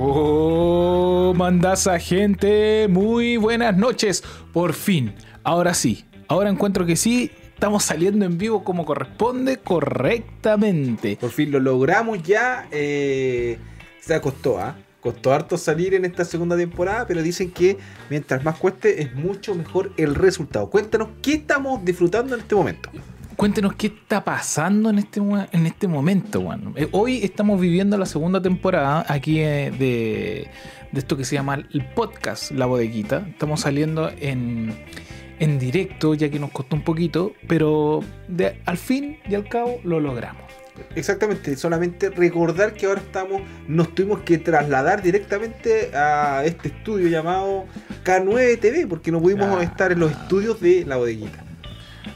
¿Cómo andás, gente? Muy buenas noches. Por fin, ahora sí, ahora encuentro que sí, estamos saliendo en vivo como corresponde, correctamente. Por fin lo logramos ya. Eh, se costó, ¿ah? Costó harto salir en esta segunda temporada, pero dicen que mientras más cueste es mucho mejor el resultado. Cuéntanos qué estamos disfrutando en este momento. Cuéntenos qué está pasando en este, en este momento, weón. Eh, Hoy estamos viviendo la segunda temporada aquí eh, de, de esto que se llama el podcast La Bodeguita. Estamos saliendo en, en directo, ya que nos costó un poquito, pero de- al fin y al cabo lo logramos. Exactamente, solamente recordar que ahora estamos, nos tuvimos que trasladar directamente a este estudio llamado K9 TV, porque no pudimos Ah. estar en los estudios de la bodeguita.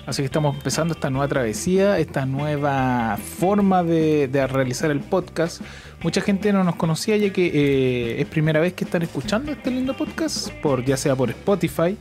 Así que estamos empezando esta nueva travesía, esta nueva forma de, realizar el podcast. Mucha gente no nos conocía ya que eh, es primera vez que están escuchando este lindo podcast, por, ya sea por Spotify,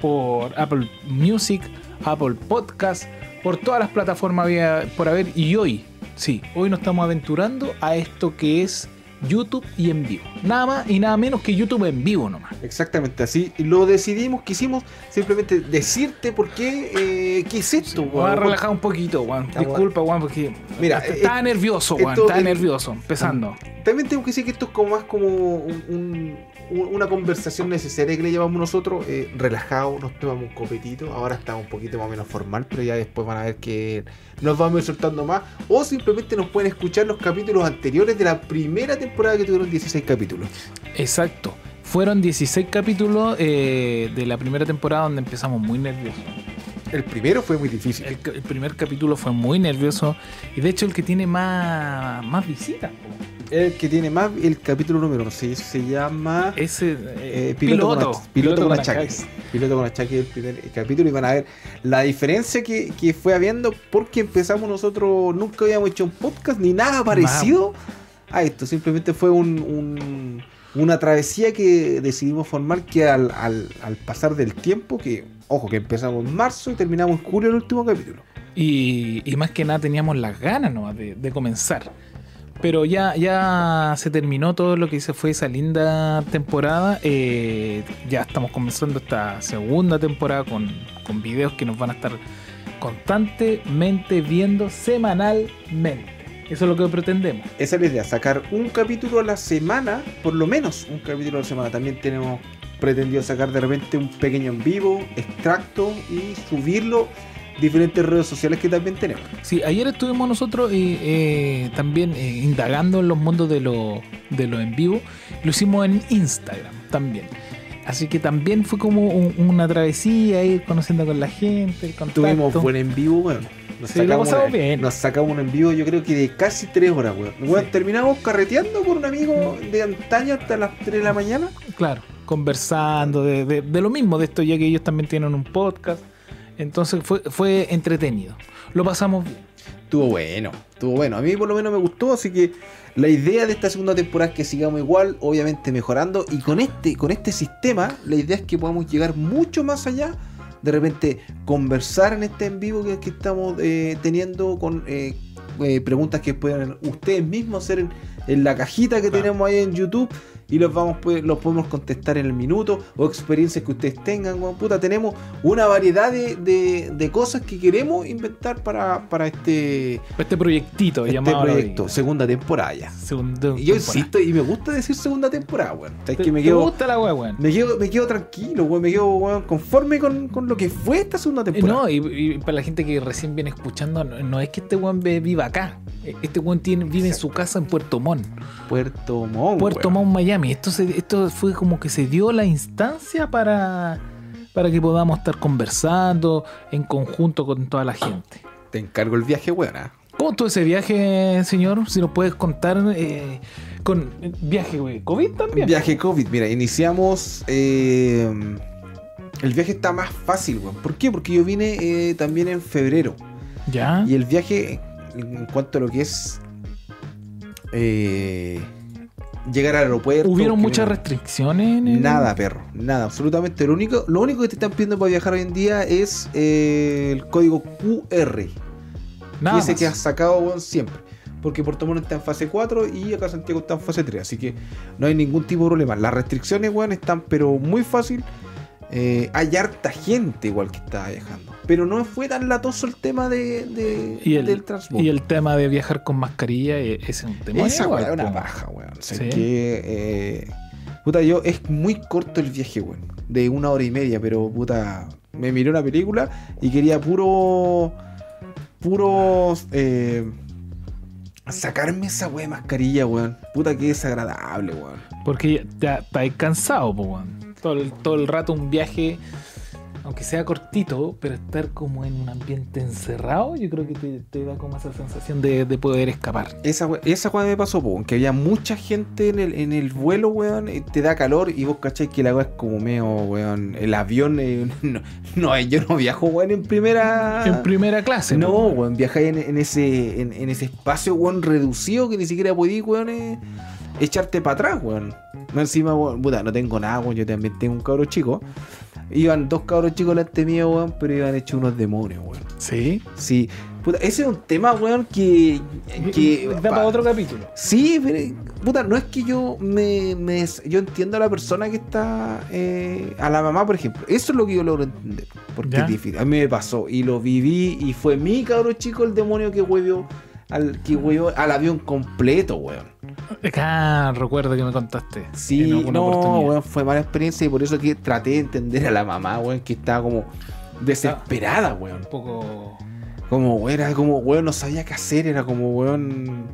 por Apple Music, Apple Podcast, por todas las plataformas por haber. Y hoy, sí, hoy nos estamos aventurando a esto que es YouTube y en vivo. Nada más y nada menos que YouTube en vivo nomás. Exactamente, así lo decidimos, quisimos simplemente decirte por qué, eh, qué es esto. Voy a relajar un poquito, Juan. Disculpa, Juan, porque Mira, estaba eh, nervioso, Juan. Estaba eh, nervioso, empezando. También tengo que decir que esto es como más como un- una conversación necesaria que le llamamos nosotros, eh, relajado, nos tomamos un copetito, ahora está un poquito más o menos formal, pero ya después van a ver que nos vamos a ir soltando más, o simplemente nos pueden escuchar los capítulos anteriores de la primera temporada que tuvieron 16 capítulos. Exacto. Fueron 16 capítulos eh, de la primera temporada donde empezamos muy nerviosos. El primero fue muy difícil. El, primer capítulo fue muy nervioso y de hecho el que tiene más, más visitas. El que tiene más, el capítulo número 6 se llama... Ese eh, Eh, piloto, piloto, con, piloto con achaques. achaques. Piloto con achaques el primer capítulo y van a ver la diferencia que, que fue habiendo porque empezamos nosotros, nunca habíamos hecho un podcast ni nada parecido a esto. Simplemente fue un, un- una travesía que decidimos formar que al, al- al pasar del tiempo, que ojo, que empezamos en marzo y terminamos en julio el último capítulo. Y, y más que nada teníamos las ganas nomás de, de comenzar. Pero ya, ya se terminó todo lo que se fue esa linda temporada. eh, ya estamos comenzando esta segunda temporada con, con videos que nos van a estar constantemente viendo semanalmente. Eso es lo que pretendemos. Esa es la idea, sacar un capítulo a la semana, por lo menos un capítulo a la semana. También tenemos pretendido sacar de repente un pequeño en vivo, extracto y subirlo diferentes redes sociales que también tenemos. Sí, ayer estuvimos nosotros eh, eh, también eh, indagando en los mundos de lo, de lo en vivo. Lo hicimos en Instagram también. Así que también fue como un- una travesía, ir conociendo con la gente, el contacto. Tuvimos buen en vivo, weón. Nos, Sí, sacamos una- bien. nos sacamos un en vivo, yo creo que de casi tres horas, weón. Weón, Sí. Terminamos carreteando con un amigo de antaño hasta las 3 de la mañana. Claro, conversando de, de- de lo mismo, de esto, ya que ellos también tienen un podcast. Entonces fue, fue entretenido. Lo pasamos bien. Estuvo bueno, estuvo bueno. A mí por lo menos me gustó, así que la idea de esta segunda temporada es que sigamos igual, obviamente mejorando. Y con este, con este sistema, la idea es que podamos llegar mucho más allá. De repente conversar en este en vivo que, que estamos eh, teniendo con eh, eh, preguntas que pueden ustedes mismos hacer en, en la cajita que Claro. tenemos ahí en YouTube. Y los vamos pues, los podemos contestar en el minuto. O experiencias que ustedes tengan, weón. Puta, tenemos una variedad de, de- de cosas que queremos inventar para, para este, Este proyectito este llamado proyecto, segunda temporada ya. Segunda Y yo temporada. insisto, y me gusta decir segunda temporada, weón. Es ¿Te, que me quedo, gusta la wea, weón? me quedo, me quedo tranquilo, weón. Me quedo weón, conforme con, con lo que fue esta segunda Eh, temporada. No, y, y para la gente que recién viene escuchando, no, no es que este weón viva acá. Eh, Este weón tiene, vive en su casa en Puerto Montt. Puerto Montt. Puerto. Montt, Miami. Esto, se- esto fue como que se dio la instancia para, para que podamos estar conversando en conjunto con toda la gente. Te encargo el viaje, weón. ¿ah? ¿Cómo estuvo ese viaje, señor? Si nos puedes contar eh, con eh, viaje, güey. ¿COVID también? Viaje COVID, mira, iniciamos. eh, el viaje está más fácil, weón. ¿Por qué? Porque yo vine eh, también en febrero. ¿Ya? Y el viaje, en cuanto a lo que es. Eh, llegar al aeropuerto. ¿Hubieron muchas restricciones? en el- Nada, perro, nada, absolutamente. Lo único, lo único que te están pidiendo para viajar hoy en día es eh, el código QR. Nada ese que has sacado weón, siempre. porque Puerto Montt está en fase 4 y acá Santiago está en fase 3, así que no hay ningún tipo de problema. Las restricciones, weón, están pero muy fácil. Eh, hay harta gente igual que está viajando. Pero no fue tan latoso el tema de, de- Y el, del transporte. y el tema de viajar con mascarilla, ese es un tema. Esa weá es una po. paja, weón. O sea, Sí. que, eh, puta, yo, es muy corto el viaje, weón. De una hora y media, pero puta, me miré una película y quería puro. Puro. Eh, sacarme esa weá de mascarilla, weón. Puta, que desagradable, weón. Porque ya estás cansado, po, weón. Todo el, todo el rato un viaje, aunque sea cortito, pero estar como en un ambiente encerrado, yo creo que te, te da como esa sensación de, de poder escapar. Esa esa weá me pasó, po, que había mucha gente en el, en el vuelo, weón, te da calor y vos cacháis que la weá es como medio, weón, el avión, eh, no, no, yo no viajo, weón, en primera... En primera clase, po, No, weón. weón, viajáis en, en ese, en, en ese espacio, weón, reducido que ni siquiera podís, weón, eh, echarte para atrás, weón. No encima, weón, puta, no tengo nada, weón, yo también tengo un cabro chico. Iban dos cabros chicos delante mío, weón, pero iban hechos unos demonios, weón. Sí. Sí, puta, ese es un tema, weón, que... que da para otro capítulo. Sí, pero, puta, no es que yo me, me- yo entiendo a la persona que está eh, a la mamá, por ejemplo. Eso es lo que yo logro entender. Porque Ya. es difícil. A mí me pasó y lo viví y fue mi cabro chico el demonio que huevió al que al avión completo, weón. Ah, recuerdo que me contaste. Sí, no, weón, fue mala experiencia y por eso que traté de entender a la mamá, weón, que estaba como desesperada, weón. Un poco. Como, era como, weón, no sabía qué hacer, era como, weón.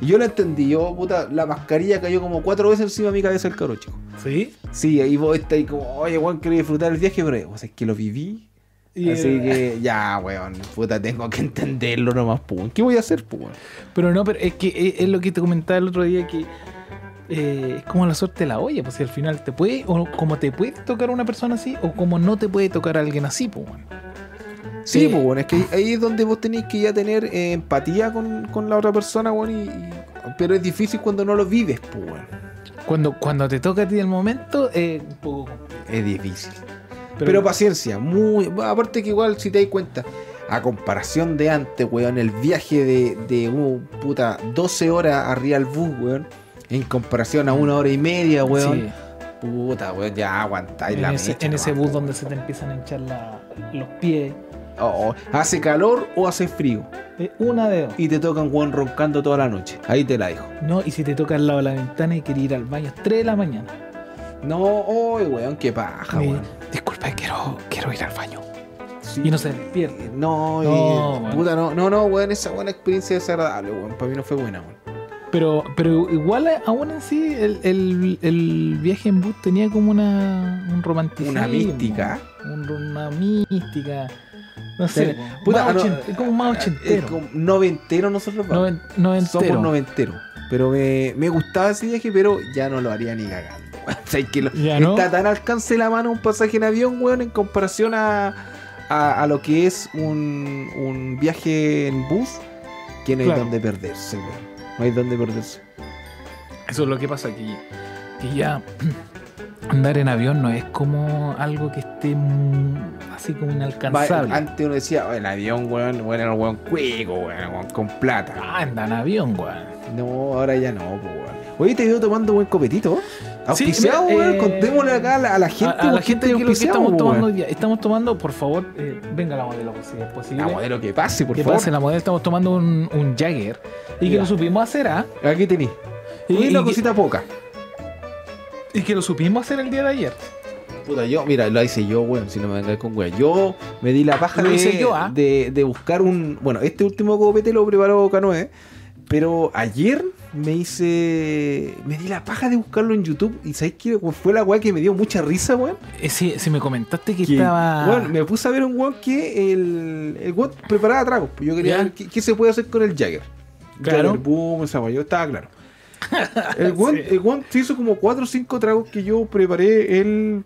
Y yo lo entendí, yo, puta, la mascarilla cayó como cuatro veces encima de mi cabeza el cabro chico. ¿Sí? Sí, ahí vos estás ahí como, oye, weón, quiero disfrutar el viaje, pero o sea, es que lo viví. Y, así eh, que, ya, weón, puta, tengo que entenderlo nomás, pues, weón. ¿Qué voy a hacer, pues, weón? Pero no, pero es que es, es lo que te comentaba el otro día que eh, es como la suerte de la olla, pues si al final te puede, o como te puede tocar una persona así, o como no te puede tocar alguien así, pues bueno. Sí, Sí. pues, weón, es que ahí- es donde vos tenéis que ya tener eh, empatía con, con la otra persona, weón, y, y- pero es difícil cuando no lo vives, pues. Cuando, cuando te toca a ti el momento, eh, un poco complicado. Es difícil. Pero, Pero, paciencia, muy. Aparte que igual si te das cuenta, a comparación de antes, weón, el viaje de, de uh, puta 12 horas arriba al bus, weón, en comparación a una hora y media, weón. sí, Puta, weón, ya aguantáis la ese, mecha en ese bus donde se te empiezan a hinchar la- los pies, Oh, oh, ¿Hace calor o hace frío? eh, una de dos. Y te tocan, weón, roncando toda la noche. Ahí te la dejo. No, y si te toca al lado de la ventana y quieres ir al baño a 3 de la mañana. No, oh, weón, qué paja, weón. Disculpa, quiero, quiero ir al baño. Sí. Y no se despierta. No, y- No, weón. puta, no, no, no, weón, esa buena experiencia desagradable, weón. Para mí no fue buena, weón. Pero, pero igual aún en sí el, el- el viaje en bus tenía como una un romanticismo. Una mística. un- una mística. No sé. Puta, más no, ochent- es como más Es ochentero. como noventero nosotros. Noven- noventero. Somos noventeros. Pero me, me gustaba ese viaje, pero ya no lo haría ni cagando. Ya no. está tan al alcance de la mano un pasaje en avión, weón, en comparación a, a, a lo que es un, un viaje en bus, que no hay Claro. donde perderse, weón. No hay donde perderse. Eso es lo que pasa aquí. Que ya andar en avión no es como algo que esté mm, así como Va, inalcanzable. antes uno decía, "Oh, el avión, weón, weón, era un weón cuico, weón, weón, con plata. Ah, anda en avión, weón. No, ahora ya no, pues, weón. Oye, te veo tomando buen copetito. Sí, Auspiciado, weón. eh, Contémosle acá a la, a la gente. a, a la gente que, que estamos tomando. Estamos tomando, por favor, eh, venga la modelo pues, si es posible. La modelo que pase, por que favor. pase la modelo, estamos tomando un, un Jagger y que lo supimos hacer, ¿ah? Aquí tení. Y, Y una y cosita poca. y que lo supimos hacer el día de ayer. Puta, yo, mira, lo hice yo, weón, si no me vengáis con weón. Yo me di la paja de, yo, ¿ah? de, de buscar un. Bueno, este último copete lo preparó Canoe. Pero ayer me hice. Me di la paja de buscarlo en YouTube. Y ¿sabes qué? Fue la weá que me dio mucha risa, weón. Eh, si, si me comentaste que, que, estaba. weón, me puse a ver un weón que el, el weón preparaba tragos. pues Yo quería Ya. ver qué, qué se puede hacer con el Jagger. Claro. Jagger Boom, esa weá, yo estaba claro. El weón, Sí. el weón se hizo como 4 o 5 tragos que yo preparé el.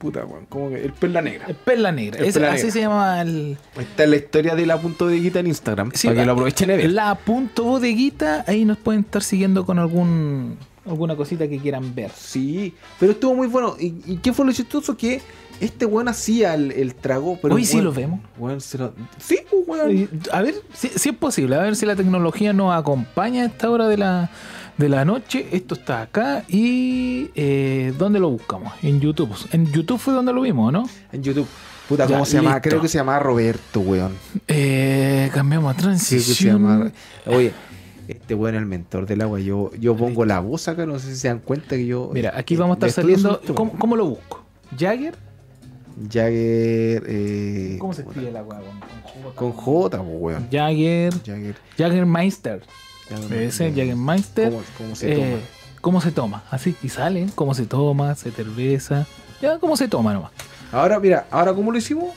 Puta, weón, como que el perla negra. El Perla Negra. El Perla así Negra. se llama el. Esta es la historia de la punto de guita en Instagram. Sí, para que lo aprovechen ver. La punto bodeguita. Ahí nos pueden estar siguiendo con algún alguna cosita que quieran ver. Sí, pero estuvo muy bueno. ¿Y, y qué fue lo chistoso? Que Este weón hacía el, el trago, pero. Hoy sí weón- lo vemos. weón se lo- Sí, pues, weón. A ver si, si es posible, a ver si la tecnología nos acompaña a esta hora de la, de la noche. Esto está acá y eh, ¿dónde lo buscamos? En YouTube. En YouTube fue donde lo vimos, ¿no? En YouTube. Puta, Ya, ¿cómo se llama? Creo que se llama Roberto, weón. Eh, cambiamos a Sí, que se transición. llama. Oye, este weón es el mentor del agua. Yo, yo pongo la voz acá, no sé si se dan cuenta que yo. Mira, aquí eh, vamos a estar saliendo. ¿Cómo, cómo lo busco? ¿Jagger? Jagger. Eh, ¿Cómo se escribe la weá? Con, Con J, pues, weón. Jagger. Jagger. Jaggermeister. Jagger- Ese, Jaggermeister. ¿Cómo, cómo se Eh, toma? ¿Cómo se toma? Así, y sale. ¿Cómo se toma? ¿Se cerveza? Ya, ¿cómo se toma nomás? Ahora, mira, ahora, ¿cómo lo hicimos?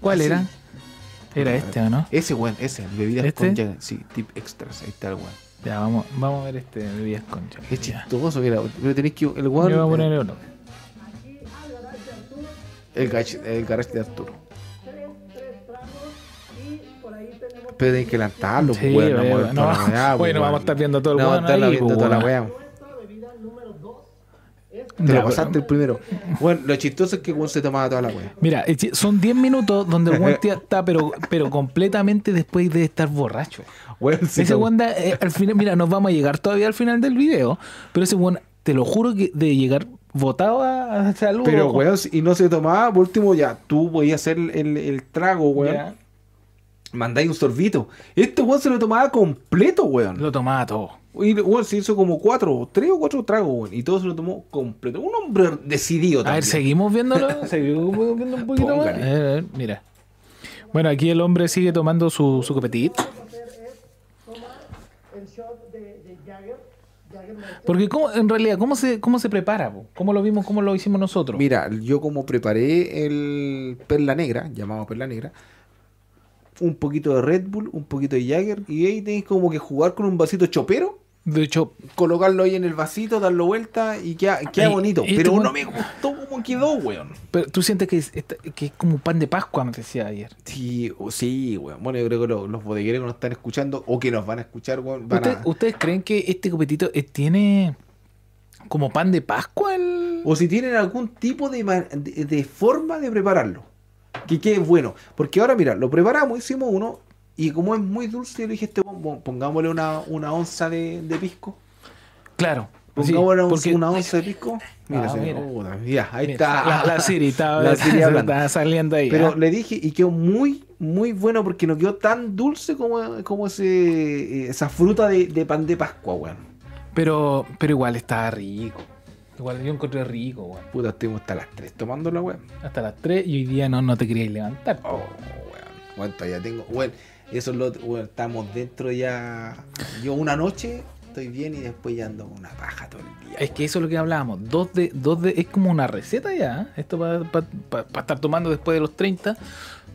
¿Cuál Así. era? Era este, ¿o no? Ese, weón, ese. Bebidas ¿Este? con Jagger. Sí, tip extras. Ahí está el weón. Ya, vamos, vamos a ver este bebidas con Jagger. Es chistoso, mira. Pero tenéis que. El Yo weón. voy a poner otro. El, el garage de Arturo. Pero que lanzarlo, Sí, weón. No, la weá, bueno, vamos a estar viendo todo el No, vamos a estar viendo pues, toda la weá. Te lo pasaste el primero. Bueno, lo chistoso es que weón se tomaba toda la weá. Mira, son 10 minutos donde tía está, pero, pero completamente después de estar borracho. Se Ese da, eh, al final, mira, nos vamos a llegar todavía al final del video, pero ese weón, te lo juro que de llegar votado a, salud. Pero, weón, y no se tomaba, por último, ya, tú podías hacer el, el- el trago, weón. Mandáis un sorbito. Este weón se lo tomaba completo, weón. lo tomaba todo. Y weón se hizo como cuatro, tres o cuatro tragos, weón. Y todo se lo tomó completo. Un hombre decidido A también. ver, seguimos viéndolo. Seguimos viendo un poquito más. A ver, a ver, mira. Bueno, aquí el hombre sigue tomando su, su copetit. el shot de, de Jagger, Jagger Meister. Porque cómo, en realidad, ¿cómo se, cómo se prepara? po? ¿Cómo lo vimos? ¿Cómo lo hicimos nosotros? Mira, yo como preparé el Perla Negra, llamado Perla Negra, un poquito de Red Bull, un poquito de Jagger, y ahí tenéis como que jugar con un vasito chopero, De hecho, colocarlo ahí en el vasito, darlo vuelta y queda, queda Y- bonito. y Pero no me gustó como quedó, weón. pero tú sientes que es, que es como pan de Pascua, me decía ayer. Sí, o- sí, weón. Bueno, yo creo que lo- los bodegueros que nos están escuchando o que nos van a escuchar, weón, van ¿Usted- a... ¿Ustedes creen que este copetito eh, tiene como pan de Pascua? El... O si tienen algún tipo de, de, de forma de prepararlo. Que quede bueno. Porque ahora, mira, lo preparamos, hicimos uno. Y como es muy dulce, yo le dije este weón, "Pon- pongámosle una, una onza de, de pisco. Claro. sí, Pongámosle una, porque- una onza de pisco. Mira, Ah, mira. puta, mira, ahí Mira, está. La, la Siri estaba, La Siri estaba saliendo ahí. Pero ¿ah? le dije y quedó muy, muy bueno porque no quedó tan dulce como, como ese, eh, esa fruta de, de pan de Pascua, weón. pero, pero igual estaba rico. Igual yo encontré rico, weón. Puta, estuvimos hasta las 3 tomando la weón. Hasta las 3 y hoy día no, no te querías levantar. Oh, weón. Weón, todavía tengo. Weón, eso es lo. Weón, estamos dentro ya. Yo una noche estoy bien y después ya ando con una paja todo el día. Es que eso es lo que hablábamos. Dos de, dos de, es como una receta ya. ¿eh? Esto para estar tomando después de los 30.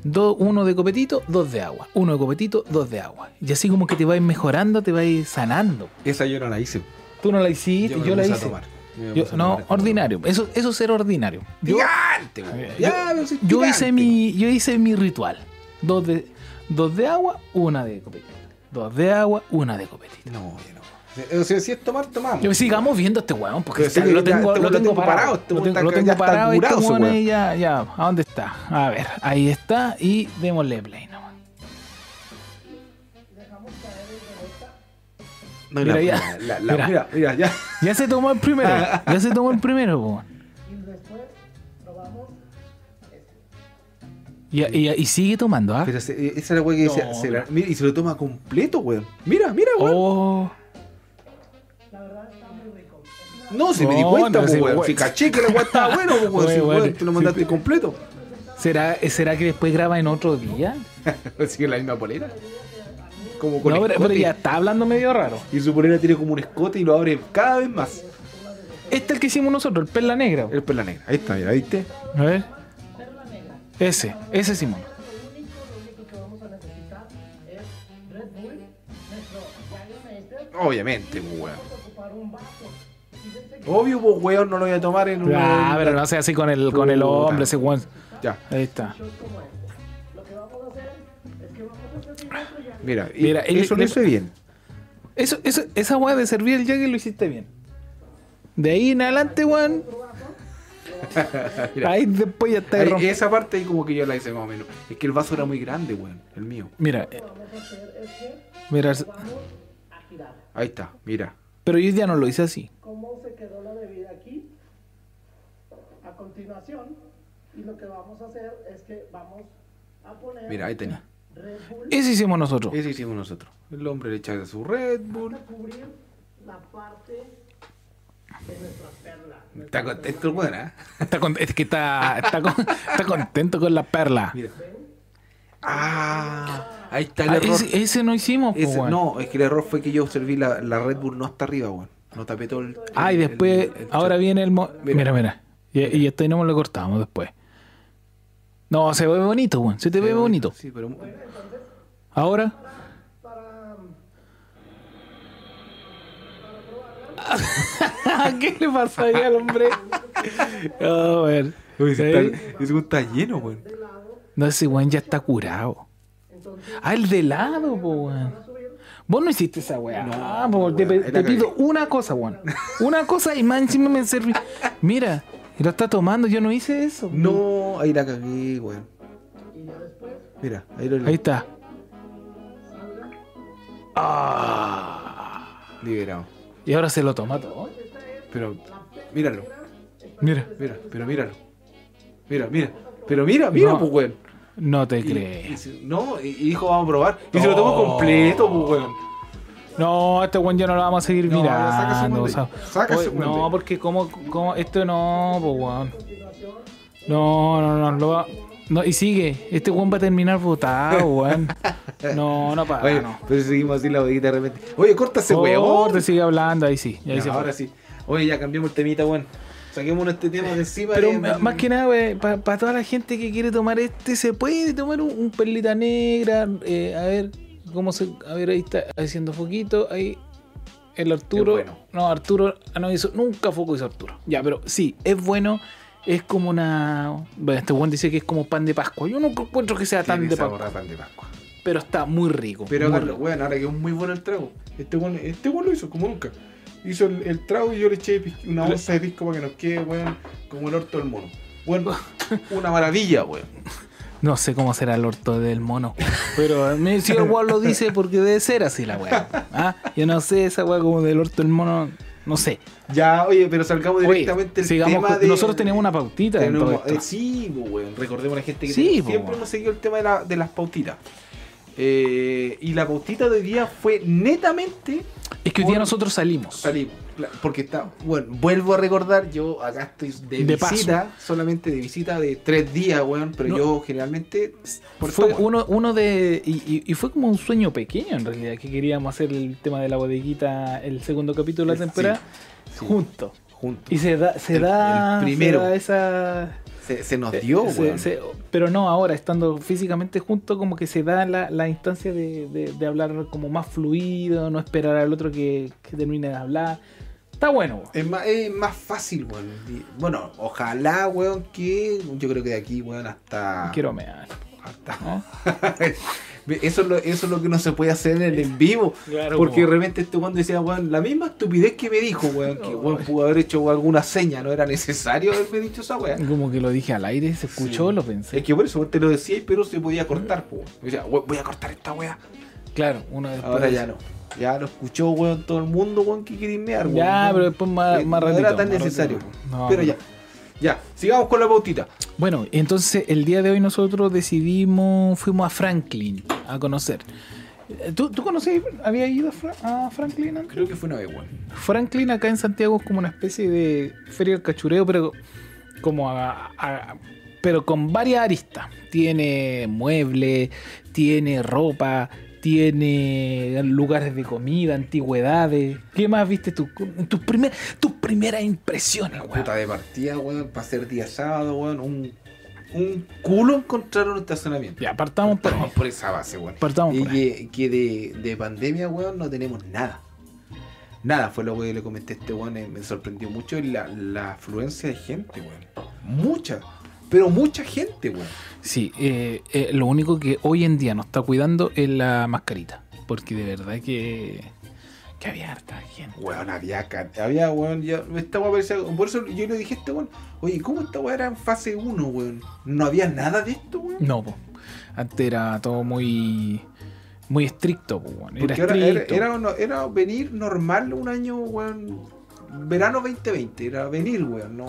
Dos, uno de copetito, dos de agua. Uno de copetito, dos de agua. Y así como que te vais mejorando, te vais sanando. Esa yo no la hice. Tú no la hiciste, yo, me la puse a hice. tomar. Yo no, ordinario. Eso, eso es ser ordinario. Yo, Gigante, yo- Ya, yo hice mi, yo hice mi ritual. Dos de, dos de agua, una de copetito. Dos de agua, una de copetito. No, no. O sea, si es tomar, tomamos. Yo sigamos viendo a este weón, porque está- lo ya- tengo, este lo tengo parado. Lo tengo, ya parado y este weón ya, ya. ¿A dónde está? A ver, ahí está y démosle play No, Mira, la- ya. la- la- Mira. mira, mira, ya. Ya se tomó el primero. ya se tomó el primero, po. Y después probamos Y, y, y sigue tomando, ¿ah? Pero se- esa es la weá que. No, se la- pero- mira, y se lo toma completo, weón. Mira, mira, weón. Oh, La verdad está muy rico. Es una- No, si me di No, cuenta, no, po, weón. Si caché que la weá estaba bueno, po, weón. Si, weón, te lo mandaste Sí. completo. ¿será, ¿será que después graba en otro día? Sigue la misma polera. Como con No, pero, escote. pero ya está hablando medio raro. Y su polera tiene como un escote y lo abre cada vez más. Este es el que hicimos nosotros, el perla negra. El perla negra. Ahí está, mira, ¿viste? A ver. Ese, ese Jaggermeister, Obviamente, pues, weón. Obvio, pues, weón, no lo voy a tomar en un. Ah, pero no sea así con el, con el hombre, ese weón. Ya, Ahí está. Mira, y Mira, eso lo hice bien. Eso, eso, esa weá de servir el Jagger lo hiciste bien. De ahí en adelante, weón. Ahí después ya está Ahí, esa parte ahí como que yo la hice más o menos. Es que el vaso era muy grande, weón. El mío. Mira, eh, mira. Ahí está, mira. pero yo ya no lo hice así. cómo se quedó la bebida aquí a continuación y lo que vamos a hacer es que vamos a poner Mira, ahí tenía. Eso hicimos nosotros. Eso hicimos nosotros. El hombre le echa su Red Bull. la parte de nuestras perlas. Está contento el ¿eh? Está con- es que está, está, con- está contento con la perla. Mira. Ah, ahí está el Ah, error. ese, ese no hicimos, po, Ese- weón. no, es que el error fue que yo serví la, la Red Bull no hasta arriba, weón. No tapé todo el. Ah, y después, el- el ahora viene el... mo- Mira. Mira, mira. Y, y esto no me lo cortamos después. No, se ve bonito, weón. Se te ve bonito. Sí, pero. Ahora... Para ¿Qué le pasa ahí al hombre? A ver. Uy, está, ese weón está lleno, weón. No, ese weón ya está curado. Ah, el de lado, weón. Vos no hiciste esa weá. No, po, te, te pido una cosa, weón. Una cosa y más encima me serví. Mira, y lo está tomando. Yo no hice eso. No, ahí la cagué, weón. y ya después Mira, ahí lo Ahí está. Ah. liberado. Y ahora se lo toma todo. Pero, míralo, Mira. mira, pero míralo. Mira, mira. Pero mira, mira, No. pues, weón. No te crees. no, y, y dijo, vamos a probar. Y se lo tomó completo, pues, weón. No, este weón ya no lo vamos a seguir No, mirando. weón de no, porque como, como esto no, pues weón. No, no, no, lo va- no, y sigue, este weón va a terminar botado, weón. No, no para, Oye, no. pero seguimos así la bodeguita de repente. Oye, corta ese weón. te sigue hablando, ahí sí. ahí Ya, se fue. ahora sí. Oye, ya cambiamos el temita, weón. Saquémonos este tema de encima. Pero más que nada, para toda la gente que quiere tomar este, se puede tomar un, un perlita negra. eh, a ver, cómo se. A ver, ahí está haciendo foquito. Ahí. El Arturo. Bueno. No, Arturo. ah, No hizo. Nunca foco hizo Arturo. Ya, pero sí, es bueno. Es como una. Bueno, este buen dice que es como pan de Pascua. Yo no encuentro que sea tan de Pascua. pan de Pascua. Pero está muy rico. Pero muy rico. weón, ahora que es muy bueno el trago. Este weón, este weón lo hizo como nunca. Hizo el, el trago y yo le eché una onza de pisco para que nos quede, weón, como el orto del mono. Bueno, una maravilla, weón. No sé cómo será el orto del mono. Pero me si el weón lo dice porque debe ser así la weá. ¿Ah? Yo no sé esa weá como del orto del mono. No sé. Ya, oye, pero salgamos Oye, directamente del sigamos tema de... Nosotros teníamos una pautita en todo Tenemos- esto. eh, sí, weón. Recordemos a la gente que Sí, tenemos- siempre weón. hemos seguido el tema de, la- de las pautitas. Eh, y la pautita de hoy día fue netamente Es que hoy día nosotros salimos. salimos. Porque está, bueno, vuelvo a recordar, yo acá estoy de, De visita, solamente de visita de tres días, weón, pero No. yo generalmente por Fue uno, uno de. Y, y- y fue como un sueño pequeño en realidad, que queríamos hacer el tema de la bodeguita, el segundo capítulo de la Sí, temporada, sí. juntos. juntos. Y se da, se El- da, el primero. se da esa. Se, se nos dio, se- weón. se- pero no ahora, estando físicamente juntos, como que se da la, la instancia de, de- de hablar como más fluido, no esperar al otro que, que termine de hablar. Está bueno. weón. Es más, es más fácil, weón. Bueno, ojalá, weón, que yo creo que de aquí, weón, hasta... Quiero mear. hasta- ¿no? eso, es lo, eso es lo que no se puede hacer en el en vivo. Claro, Porque de repente este weón decía, weón, la misma estupidez que me dijo, weón, que weón pudo haber hecho alguna seña, no era necesario haberme dicho esa weón. Como que lo dije al aire, se escuchó, Sí. lo pensé. Es que por eso te lo decía, pero se podía cortar, weón. Decía, weón, voy a cortar esta weá. Claro, uno después. Ahora ya no. Ya lo escuchó, weón, todo el mundo, weón, que quiere mear, weón. Ya, No- pero después más, eh, más no ratito. era tan necesario. No, pero no. ya. Ya, sigamos con la pautita. Bueno, entonces el día de hoy nosotros decidimos, fuimos a Franklin a conocer. Eh, ¿Tú, tú conocías, había ido a, Fra- a Franklin antes? Creo que fue una vez, weón. Franklin acá en Santiago es como una especie de feria del cachureo, pero como a- a- pero con varias aristas. Tiene muebles, tiene ropa, tiene lugares de comida, antigüedades. ¿Qué más viste tú? Tus, primer- tus primeras impresiones, weón. Puta de partida, weón, para ser día sábado, weón. Un, un culo encontraron en el estacionamiento. Ya, partamos por ahí. Partamos por esa base, weón. Partamos Y por ahí. que, que de, de pandemia, weón, no tenemos nada. Nada, fue lo que le comenté a este weón. eh, Me sorprendió mucho la, la afluencia de gente, weón. Mucha, pero mucha gente, weón. Sí, eh, eh, lo único que hoy en día nos está cuidando es la mascarita. Porque de verdad que, que había harta gente. Weón, había, había, weón, ya, esta parecía, por eso yo le dije a este weón, oye, ¿cómo esta weá era en fase 1, weón? No había nada de esto, weón. No, po. Antes era todo muy. Muy estricto, weón. Era era, estricto. era, era venir normal un año, weón, verano 2020, era venir, weón, no,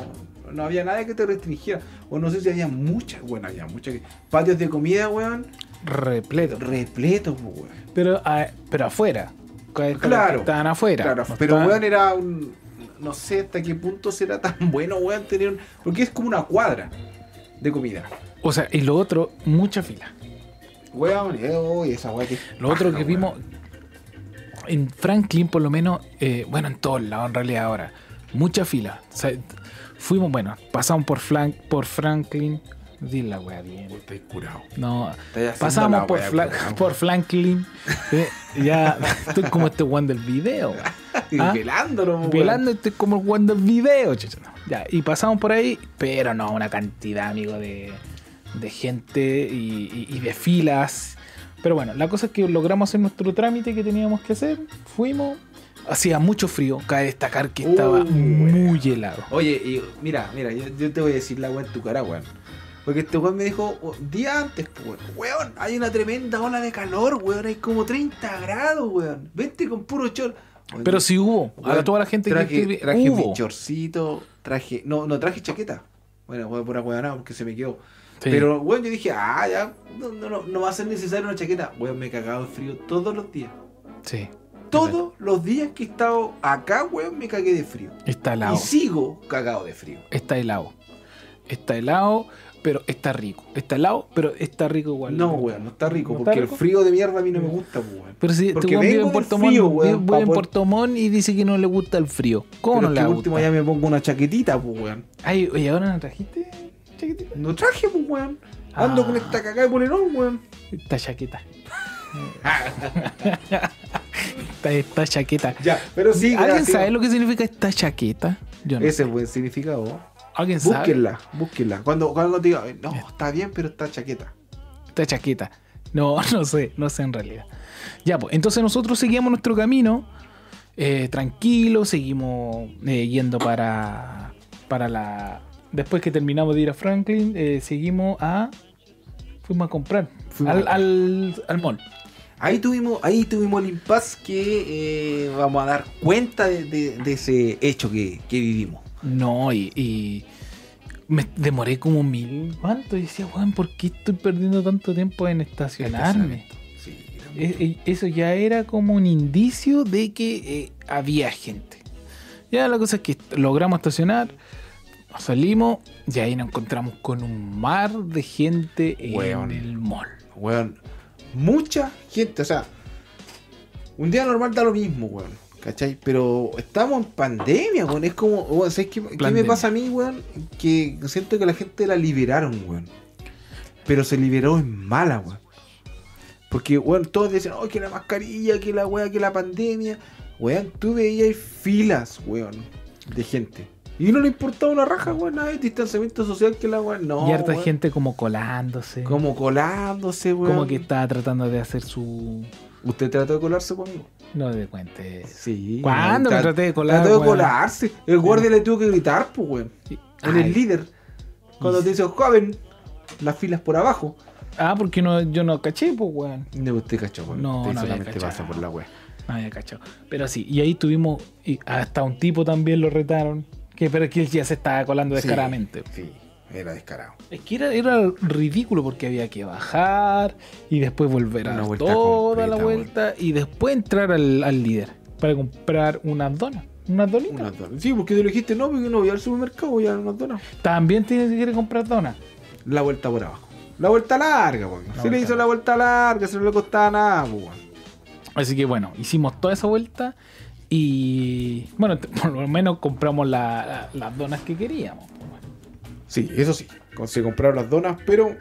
no había nada que te restringiera. O no sé si había muchas, weón, había muchas. que- Patios de comida, weón, repleto. repletos, po, weón. Pero, ah, pero afuera. Claro. Estaban afuera. Claro, No pero estaban- weón era un. No sé hasta qué punto será tan bueno, weón, tener un. Porque es como una cuadra de comida. O sea, y lo otro, mucha fila. Weón, uy, esa weá que. Lo otro que vimos en Franklin, por lo menos, eh, bueno, en todos lados en realidad ahora, mucha fila. O sea, fuimos, bueno, pasamos por, Flan- por Franklin. Di la wea bien. Estoy curado. No, pasamos por, wea, Fla- curado. por Franklin. eh, ya, estoy como este one del video. ¿Ah? Velándolo, weón. Velando, estoy como el one del video. no. Ya, y pasamos por ahí, pero no, una cantidad, amigo, de, de gente y, y- y de filas. Pero bueno, la cosa es que logramos hacer nuestro trámite que teníamos que hacer. Fuimos. Hacía mucho frío. Cabe destacar que estaba Uh, muy helado. Oye, y mira, mira, yo, yo te voy a decir la weá en tu cara, weón. Porque este weón me dijo oh, día antes, weón. Weón, hay una tremenda ola de calor, weón. Hay como 30 grados, weón. Vente con puro chor. Weón, Pero sí hubo. A weón, toda la gente traje, que traje hubo. mi chorcito, traje. No, no traje chaqueta. Bueno, fue pura weá porque se me quedó. Sí. Pero, weón, yo dije, ah, ya, no, no, no, no va a ser necesario una chaqueta. Weón, me he cagado de frío todos los días. Sí. Todos los días que he estado acá, weón, me cagué de frío. Está helado. Y sigo cagado de frío. Está helado. Está helado, pero está rico. Está helado, pero está rico igual. No, weón, no está rico. ¿No porque está el frío de mierda a mí no me gusta, pues, weón. Pero si Porque este weón vive en Puerto Montt, weón, vive pa' en Puerto Montt y dice que no le gusta el frío. ¿Cómo Pero no es le que gusta? último ya me pongo una chaquetita, pues, weón. Ay, oye, ¿ahora no trajiste chaquetita? No traje, pues, weón. Ando Ah. con esta cagada de polerón, weón. Esta chaqueta. esta, esta chaqueta. Ya, pero sí, ¿Alguien gracias. sabe lo que significa esta chaqueta? Yo no. Ese es buen significado. ¿Alguien sabe? Búsquenla, búsquenla. Cuando, cuando te diga, no, está bien, pero está chaqueta. Esta chaqueta. No, no sé, no sé en realidad. Ya, pues, entonces nosotros seguíamos nuestro camino, eh, tranquilo, seguimos eh, yendo para, para la... Después que terminamos de ir a Franklin, eh, seguimos a... Fuimos a comprar Fuimos al, a- al, al mall. Ahí tuvimos, ahí tuvimos el impasse que eh, vamos a dar cuenta de, de- de ese hecho que, que vivimos. No, y, y me demoré como mil... ¿Cuánto? Y decía, weón, ¿por qué estoy perdiendo tanto tiempo en estacionarme? Sí, E- e- Eso ya era como un indicio de que eh, había gente. Ya la cosa es que logramos estacionar, salimos y ahí nos encontramos con un mar de gente Weón. en el mall. Weón, mucha gente, o sea, un día normal da lo mismo, weón, ¿cachai? Pero estamos en pandemia, weón, es como, weón, ¿sabes qué, qué me pasa a mí, weón? Que siento que la gente la liberaron, weón. Pero se liberó en mala, weón. Porque, weón, todos dicen, oh, que la mascarilla, que la weá, que la pandemia. Weón, tú veías filas, weón, de gente. Y no le importaba una raja, weón, nada de distanciamiento social que la weón, no. y harta weón. gente como colándose. Como colándose, weón. Como que estaba tratando de hacer su... ¿Usted trató de colarse conmigo? No te cuentes. Sí. ¿Cuándo me Tra- traté de colar, Trató de weón? colarse. El guardia le tuvo que gritar, pues, weón. En Ay. el líder. Cuando te dice, joven, las filas por abajo. Ah, porque no, yo no caché, pues, weón. No, usted cachó, weón. No, Usted no solamente pasa por la wea. No había cachado. Pero sí, y ahí tuvimos... Y hasta un tipo también lo retaron. Que, pero que ya se estaba colando descaradamente. Sí, era descarado. Es que era, era ridículo porque había que bajar y después volver a dar toda la vuelta y después entrar al, al líder para comprar unas donas. Unas donitas. Unas donas. Sí, porque tú le dijiste, no, porque no voy al supermercado, voy a dar unas donas. También tienes que comprar donas. La vuelta por abajo. La vuelta larga, weón. Se le hizo la vuelta larga, se no le costaba nada, pues, weón. Así que bueno, hicimos toda esa vuelta y bueno, por lo menos compramos la- la- las donas que queríamos. Sí, eso sí. Se compraron las donas, pero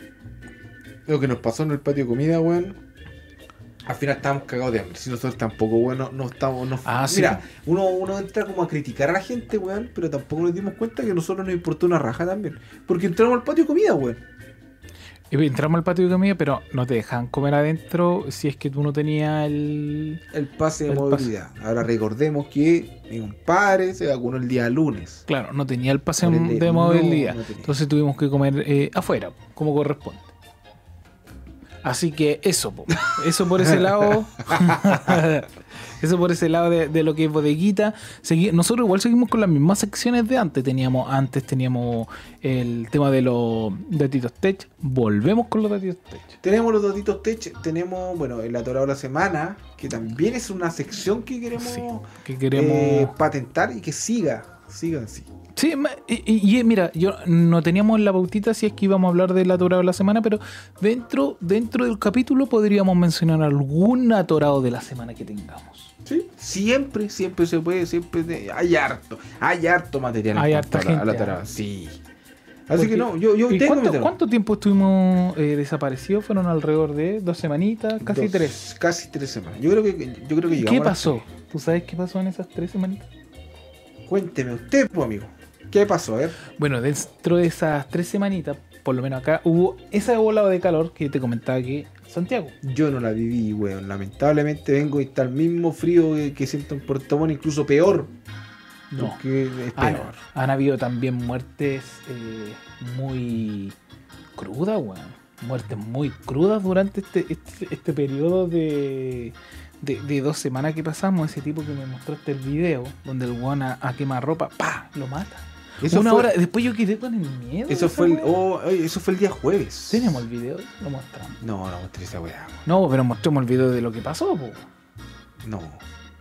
lo que nos pasó en el patio de comida, weón. Al final estábamos cagados de hambre. Si nosotros tampoco, weón, no, no estamos. no- Ah, sí. Mira, uno, uno entra como a criticar a la gente, weón, pero tampoco nos dimos cuenta que a nosotros nos importó una raja también. Porque entramos al patio de comida, weón. Entramos al patio de comida, pero no te dejan comer adentro si es que tú no tenías el. El pase de El pase. movilidad. Ahora recordemos que mi compadre se vacunó el día lunes. Claro, no tenía el pase de movilidad. no. Entonces tuvimos que comer eh, afuera, como corresponde. Así que eso, po. eso por ese lado. eso por ese lado de, de lo que es bodeguita. Segui- nosotros igual seguimos con las mismas secciones de antes. Teníamos, antes teníamos el tema de los datitos tech. Volvemos con los datitos tech. Tenemos los datitos tech, tenemos, bueno, el atorado de la semana, que también es una sección que queremos, Sí, que queremos. eh, patentar y que siga, siga así. Sí, y, y- mira, yo no teníamos la pautita si es que íbamos a hablar del atorado de la semana, pero dentro, dentro del capítulo podríamos mencionar algún atorado de la semana que tengamos. Sí. Siempre, siempre se puede, siempre hay harto, hay harto material. Hay harta a la- a la gente, ah. Sí. Así Porque- que no, yo, yo ¿Y tengo cuánto, cuánto tiempo estuvimos eh, desaparecidos? Fueron alrededor de dos semanitas, casi Dos- tres. Casi tres semanas. Yo creo que, yo creo que llegamos ¿Qué a pasó? ¿Tú sabes qué pasó en esas tres semanitas? Cuénteme usted, pues, amigo. ¿Qué pasó? A ver. Bueno, dentro de esas tres semanitas, por lo menos acá, hubo esa ola de calor que te comentaba que Santiago. Yo no la viví, weón. Lamentablemente vengo y está el mismo frío que, siento en Puerto Montt, incluso peor. No. Porque es Han, peor. han habido también muertes eh, muy crudas, weón. Muertes muy crudas durante este, este, este periodo de, de, de dos semanas que pasamos. Ese tipo que me mostraste el video, donde el weón a, a quemarropa, ¡pa! lo mata. Eso Una fue, hora, después yo quedé con el miedo. eso, fue el, oh, eso fue el día jueves. Tenemos el video, lo mostramos. No, no mostré esa weá. No, pero mostremos el video de lo que pasó, po. No.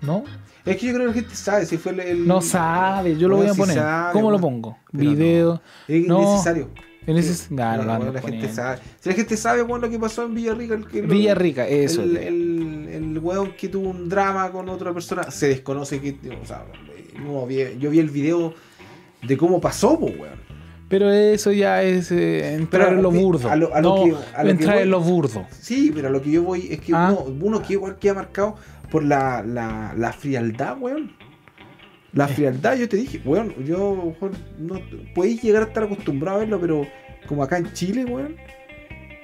¿no? Es que yo creo que la gente sabe si fue el. el- No sabe, yo lo voy a poner. sabe, ¿Cómo lo pongo? Pero Video. Es No. necesario. En ese. Sí. No Bueno, la gente poniendo. sabe. Si la gente sabe bueno, lo que pasó en Villarrica. El, que lo- Villarrica, eso. El, el, el weón que tuvo un drama con otra persona. Se desconoce que. O sea, yo vi el video de cómo pasó, pues, weón. Pero eso ya es eh, entrar Pero en lo burdo. a lo- a lo no, que- a lo que entrar voy- en lo burdo. Sí, pero a lo que yo voy es que Ah. uno, uno que igual queda marcado por la, la, la frialdad, weón. La Eh. frialdad, yo te dije, weón, yo, weón, no, podéis llegar a estar acostumbrado a verlo, pero como acá en Chile, weón,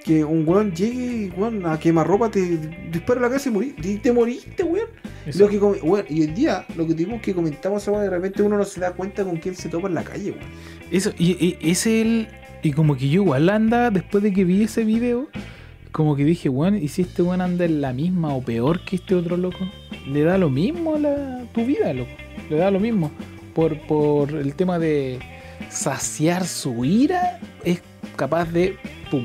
que un weón llegue weón, a quemarropa, te dispara la casa y morí, te moriste, weón. Lo que, weón, y hoy día, lo que tuvimos que comentamos, weón, de repente uno no se da cuenta con quién se topa en la calle, weón. Eso, y, y ese el. Y como que yo igual anda, después de que vi ese video, como que dije, bueno, ¿y si este weón anda en la misma o peor que este otro loco? Le da lo mismo a la, tu vida, loco. Le da lo mismo. Por, por el tema de saciar su ira, es capaz de, pum,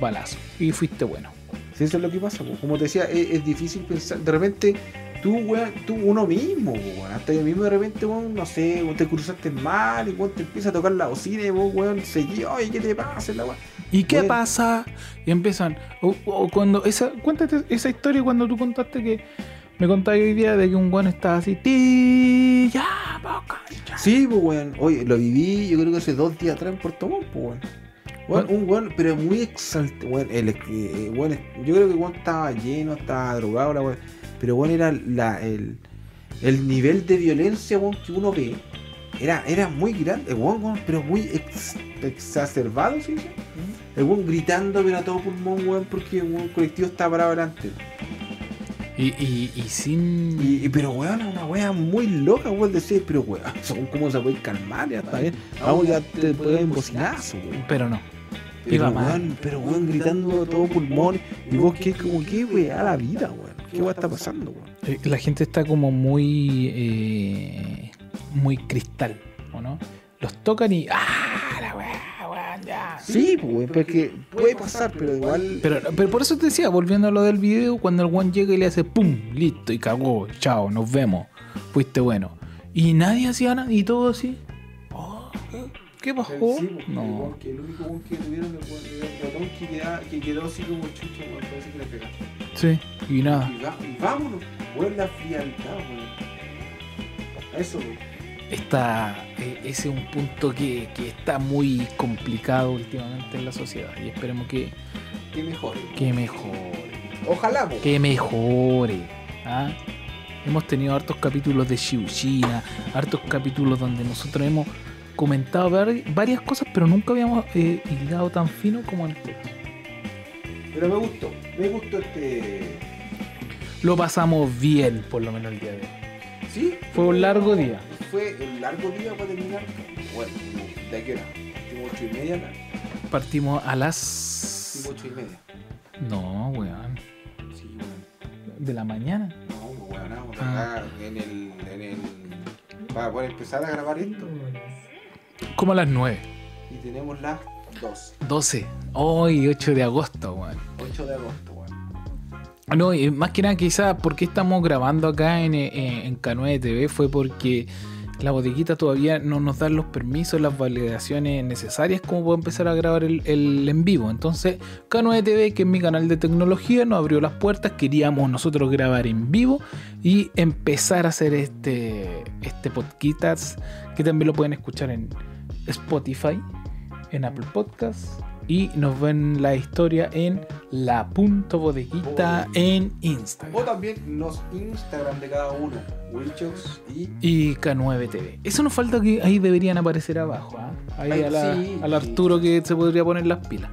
balazo. Y fuiste bueno. Si eso es lo que pasa, como te decía, es, es difícil pensar. De repente, tú, weón, tú uno mismo, weón. Hasta yo mismo de repente, weón, no sé, weón, te cruzaste mal y weón, te empieza a tocar la bocina y vos, weón, seguí, oye, ¿qué te pasa? La weón. ¿Y qué Bueno. pasa? Y empiezan. O, o cuando. Esa, cuéntate esa historia cuando tú contaste que. Me contaste hoy día de que un weón estaba así. Ti, ya, boca, ya. Sí, pues, weón. Oye, lo viví, yo creo que hace dos días atrás en Puerto Montt, pues, weón. Weón, un weón, pero muy exaltado, weón. El, eh, weón, es- yo creo que weón estaba lleno, estaba drogado, la weón. Pero weón era la, el, el nivel de violencia, weón, que uno ve. Era, era muy grande, weón, pero muy ex- exacerbado, ¿sí? dice? El weón gritando, pero a todo pulmón, weón, porque el colectivo estaba parado adelante. Y, y, y sin. Y, pero weón, una wea muy loca, weón, decir, pero weón, cómo se puede calmar, ya está bien. Vamos, ya te pueden bocinazo, weón. Pero no. Pero Iba mal. weón, pero weón, gritando a todo pulmón. Y vos qué, como qué weá la vida, weón. ¿Qué weá está pasando, La gente está como muy. eh, muy cristal, ¿o no? Los tocan y. ¡Ah! La weá, ya. Sí, pues, weón, porque puede pasar, pero igual. Pero, pero por eso te decía, volviendo a lo del video, cuando el one llega y le hace pum, listo, y cagó, chao, nos vemos, fuiste bueno. Y nadie hacía nada, y todo así. Oh, ¿qué, qué pasó? No. el único weón que tuvieron el ratón que, queda- que quedó así como chucho, weón, parece que le pegaste. Sí, y nada. Y, va- y vámonos, weón, la frialdad, weón. A Eso, weón. Está, eh, ese es un punto que, que está muy complicado últimamente en la sociedad. Y esperemos que, Que mejore. que mejore. Ojalá, po. Que mejore. ¿ah? Hemos tenido hartos capítulos de Shibushina, hartos capítulos donde nosotros hemos comentado vari- varias cosas, pero nunca habíamos eh, hilado tan fino como en este. Pero me gustó, me gustó este. Lo pasamos bien, por lo menos el día de hoy. ¿Sí? Fue un largo día. Fue un largo día para terminar. Bueno, ¿de qué hora? Tipo ocho y media acá. Partimos a las. Tipo ocho y media. No, weón. Sí, bueno. De la mañana. No, weón, vamos Ah. acá en el, en el. Para poder empezar a grabar esto. Como a las 9. Y tenemos las 2. 12. Hoy, 8 de agosto, weón. 8 de agosto, weón. No, y más que nada, quizás, porque estamos grabando acá en, eh, en K9 TV fue porque la bodeguita todavía no nos dan los permisos, las validaciones necesarias como para empezar a grabar el, el en vivo. Entonces, K9 TV, que es mi canal de tecnología, nos abrió las puertas. Queríamos nosotros grabar en vivo y empezar a hacer este, este podcast, que también lo pueden escuchar en Spotify, en Apple Podcasts. Y nos ven la historia en la punto bodeguita en O Instagram. también los Instagram de cada uno. Wilchox y. Y K9 TV. Eso nos falta que ahí deberían aparecer abajo. ¿ah? Ahí Ay, a la- sí, al sí. Arturo que se podría poner las pilas.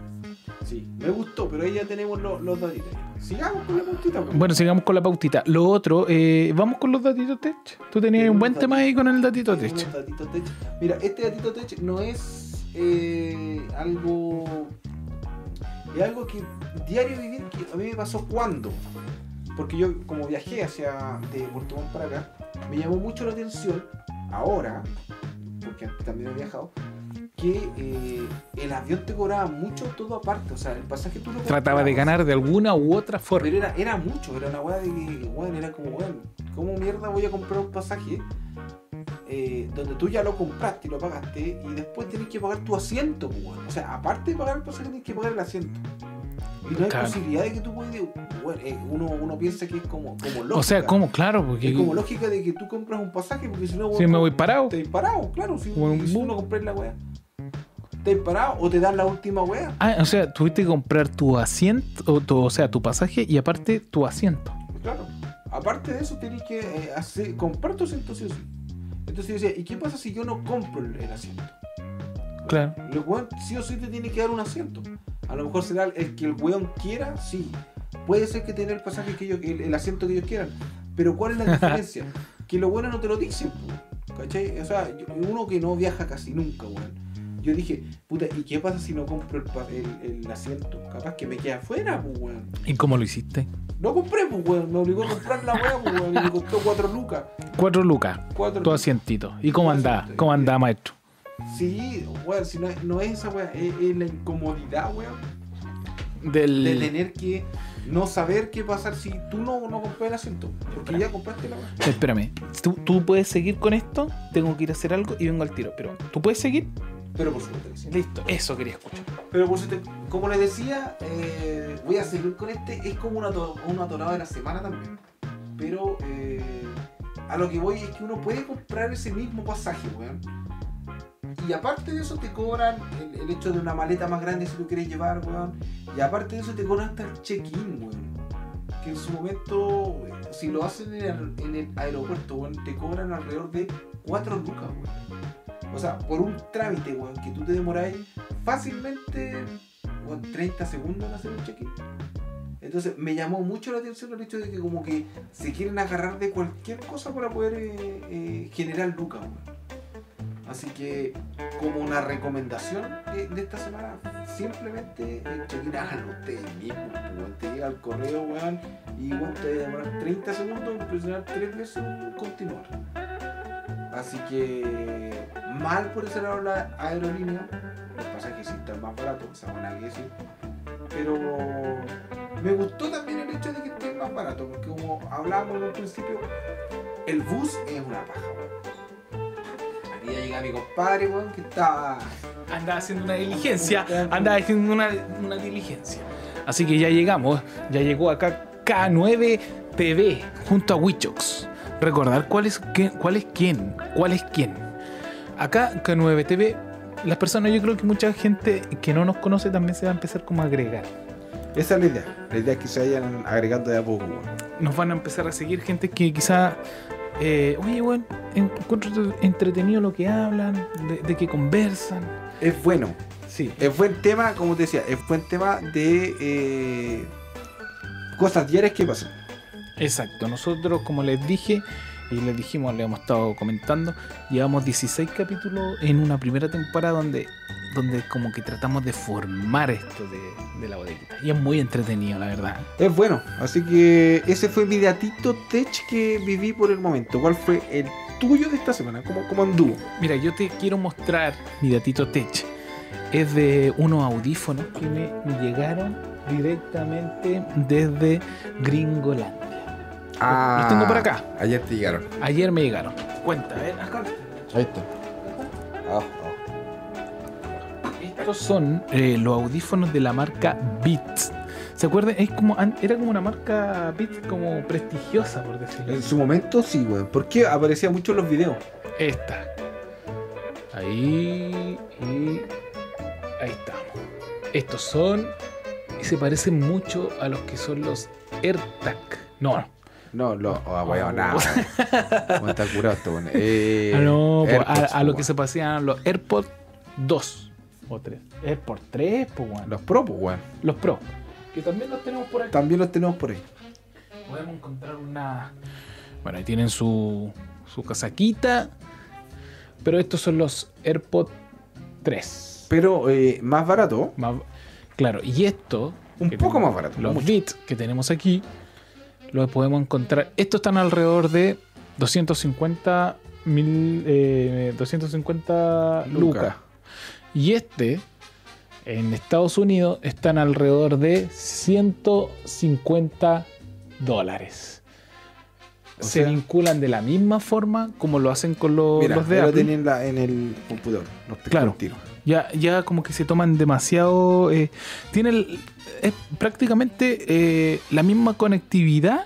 Sí, me gustó, pero ahí ya tenemos los, los datitos. Sigamos con la puntita. pues. Bueno, sigamos con la pautita. Lo otro, eh, vamos con los datitos tech. Tú tenías un buen tema ahí con el datito tech. Tenemos datito tech. Mira, este datito tech no es eh, algo. Es algo que diario vivir que a mí me pasó cuando. Porque yo, como viajé hacia de Puerto Montt para acá, me llamó mucho la atención ahora, porque también he viajado, que eh, el avión te cobraba mucho todo aparte. O sea, el pasaje tú lo Trataba de ganar de alguna u otra forma. Pero era, era mucho, era una weá de que, weón, era como, weón, ¿cómo mierda voy a comprar un pasaje eh, donde tú ya lo compraste y lo pagaste y después tienes que pagar tu asiento, pues, weón? O sea, aparte de pagar el pasaje, tienes que pagar el asiento. Y no hay Claro. posibilidad de que tú puedas, weón, eh, uno, uno piensa que es como, como lógica. O sea, ¿cómo? Claro, porque. Es como lógica de que tú compras un pasaje porque si no, Si me voy parado. Te parado, claro. Si, Como uno compras la weá, te parado o te dan la última weá. Ah, o sea, tuviste que comprar tu asiento, o, tu- o sea, tu pasaje y aparte tu asiento. Claro. Aparte de eso, tenés que eh, hacer, comprar tu asiento sí o sí. Entonces yo decía, ¿y qué pasa si yo no compro el, el asiento? Claro. El weón sí o sí te tiene que dar un asiento. A lo mejor será el que el weón quiera, sí. Puede ser que tenga el pasaje que ellos, el, el asiento que ellos quieran. Pero ¿cuál es la diferencia? que los buenos no te lo dicen, ¿cachai? O sea, uno que no viaja casi nunca, weón. Yo dije, puta, ¿y qué pasa si no compro el, pa- el- el asiento? Capaz que me queda afuera, pues, weón. ¿Y cómo lo hiciste? No compré, pues, weón. Me obligó a comprar la weá, pues, weón. Y me costó 4 lucas. Cuatro lucas, Cuatro tu asientito. ¿Y cómo andaba? ¿Cómo andaba, maestro? Sí, weón, si no, es- no es esa weá, es, es la incomodidad, weón. Del... De tener que no saber qué pasar si tú no, no compras el asiento. Porque ya compraste la weá. Espérame, ¿Tú, tú puedes seguir con esto? Tengo que ir a hacer algo y vengo al tiro. Pero, ¿tú puedes seguir? Pero por supuesto que sí. Listo, eso quería escuchar. Pero por supuesto, como les decía, eh, voy a seguir con este. Es como una, una atorada de la semana también. Pero eh, a lo que voy es que uno puede comprar ese mismo pasaje, weón. Y aparte de eso te cobran el, el hecho de una maleta más grande si tú quieres llevar, weón. Y aparte de eso te cobran hasta el check-in, weón. Que en su momento, si lo hacen en el, en el aeropuerto, weón, te cobran alrededor de 4 lucas, weón. O sea, por un trámite, weón, que tú te demoráis fácilmente weón, 30 segundos en hacer un check-in. Entonces me llamó mucho la atención el hecho de que como que se quieren agarrar de cualquier cosa para poder eh, eh, generar lucas. Así que como una recomendación de, esta semana, simplemente el check-in háganlo ustedes mismos, weón. Te llega el correo, weón, y weón, te demorar 30 segundos presionar tres veces en continuar. Así que mal por ese lado la aerolínea, los pasajes sí están más baratos, esa buena que decir. Pero me gustó también el hecho de que esté más barato, porque como hablábamos en un principio, el bus es una paja, weón. Aquí ya llega mi compadre, weón, que. Andaba haciendo una diligencia. Andaba haciendo una, una diligencia. Así que ya llegamos. Ya llegó acá K9 TV junto a Wichox. Recordar cuál es, qué- cuál es quién. Cuál es quién. Acá K9 TV. Las personas, yo creo que mucha gente que no nos conoce también se va a empezar como a agregar. Esa es la idea. La idea es que se vayan agregando de a poco. Nos van a empezar a seguir gente que quizá, eh, oye, bueno, encuentro entretenido lo que hablan, de, de que conversan. es bueno. Sí. Es buen tema, como te decía, es buen tema de eh, cosas diarias que pasan. Exacto. Nosotros, como les dije, y les dijimos, le hemos estado comentando, llevamos 16 capítulos en una primera temporada donde, donde como que tratamos de formar esto de, de la bodeguita. Y es muy entretenido, la verdad. Es bueno, así que ese fue mi datito tech que viví por el momento. ¿Cuál fue el tuyo de esta semana? ¿Cómo, cómo anduvo? Mira, yo te quiero mostrar mi datito tech. Es de unos audífonos que me llegaron directamente desde Gringolandia. Los tengo por acá. Ayer te llegaron. Ayer me llegaron. Cuenta, ven acá. Ahí está. Ah, Estos son eh, los audífonos de la marca Beats. ¿Se acuerdan? Es como, era como una marca Beats como prestigiosa, por decirlo En su momento sí, weón. Porque aparecía mucho en los videos. Esta. Ahí y ahí estamos. Estos son y se parecen mucho a los que son los AirTag. No, no. No, lo, oh, weón, Oh. nada. ¿Cómo está curado esto, weón? Eh, Ah, no, AirPods, a, a lo que se parecían los AirPods 2 o 3. AirPods 3, pues bueno. weón. Los Pro, pues, weón. Los Pro. Que también los tenemos por aquí. También los tenemos por ahí. Podemos encontrar una. Bueno, ahí tienen su, su casaquita. Pero estos son los AirPods 3. Pero eh, más barato. Más- claro, y esto. Un poco tenemos- más barato. Los. Beats que tenemos aquí. Los podemos encontrar. Estos están alrededor de 250 mil. eh, 250 lucas. Y este. En Estados Unidos están alrededor de 150 dólares. O Se sea- vinculan de la misma forma como lo hacen con los, Mira, los de lo Apple. tenía en, la- en el computador. Los Claro. Ya, ya como que se toman demasiado. Eh, tiene el- es prácticamente eh, la misma conectividad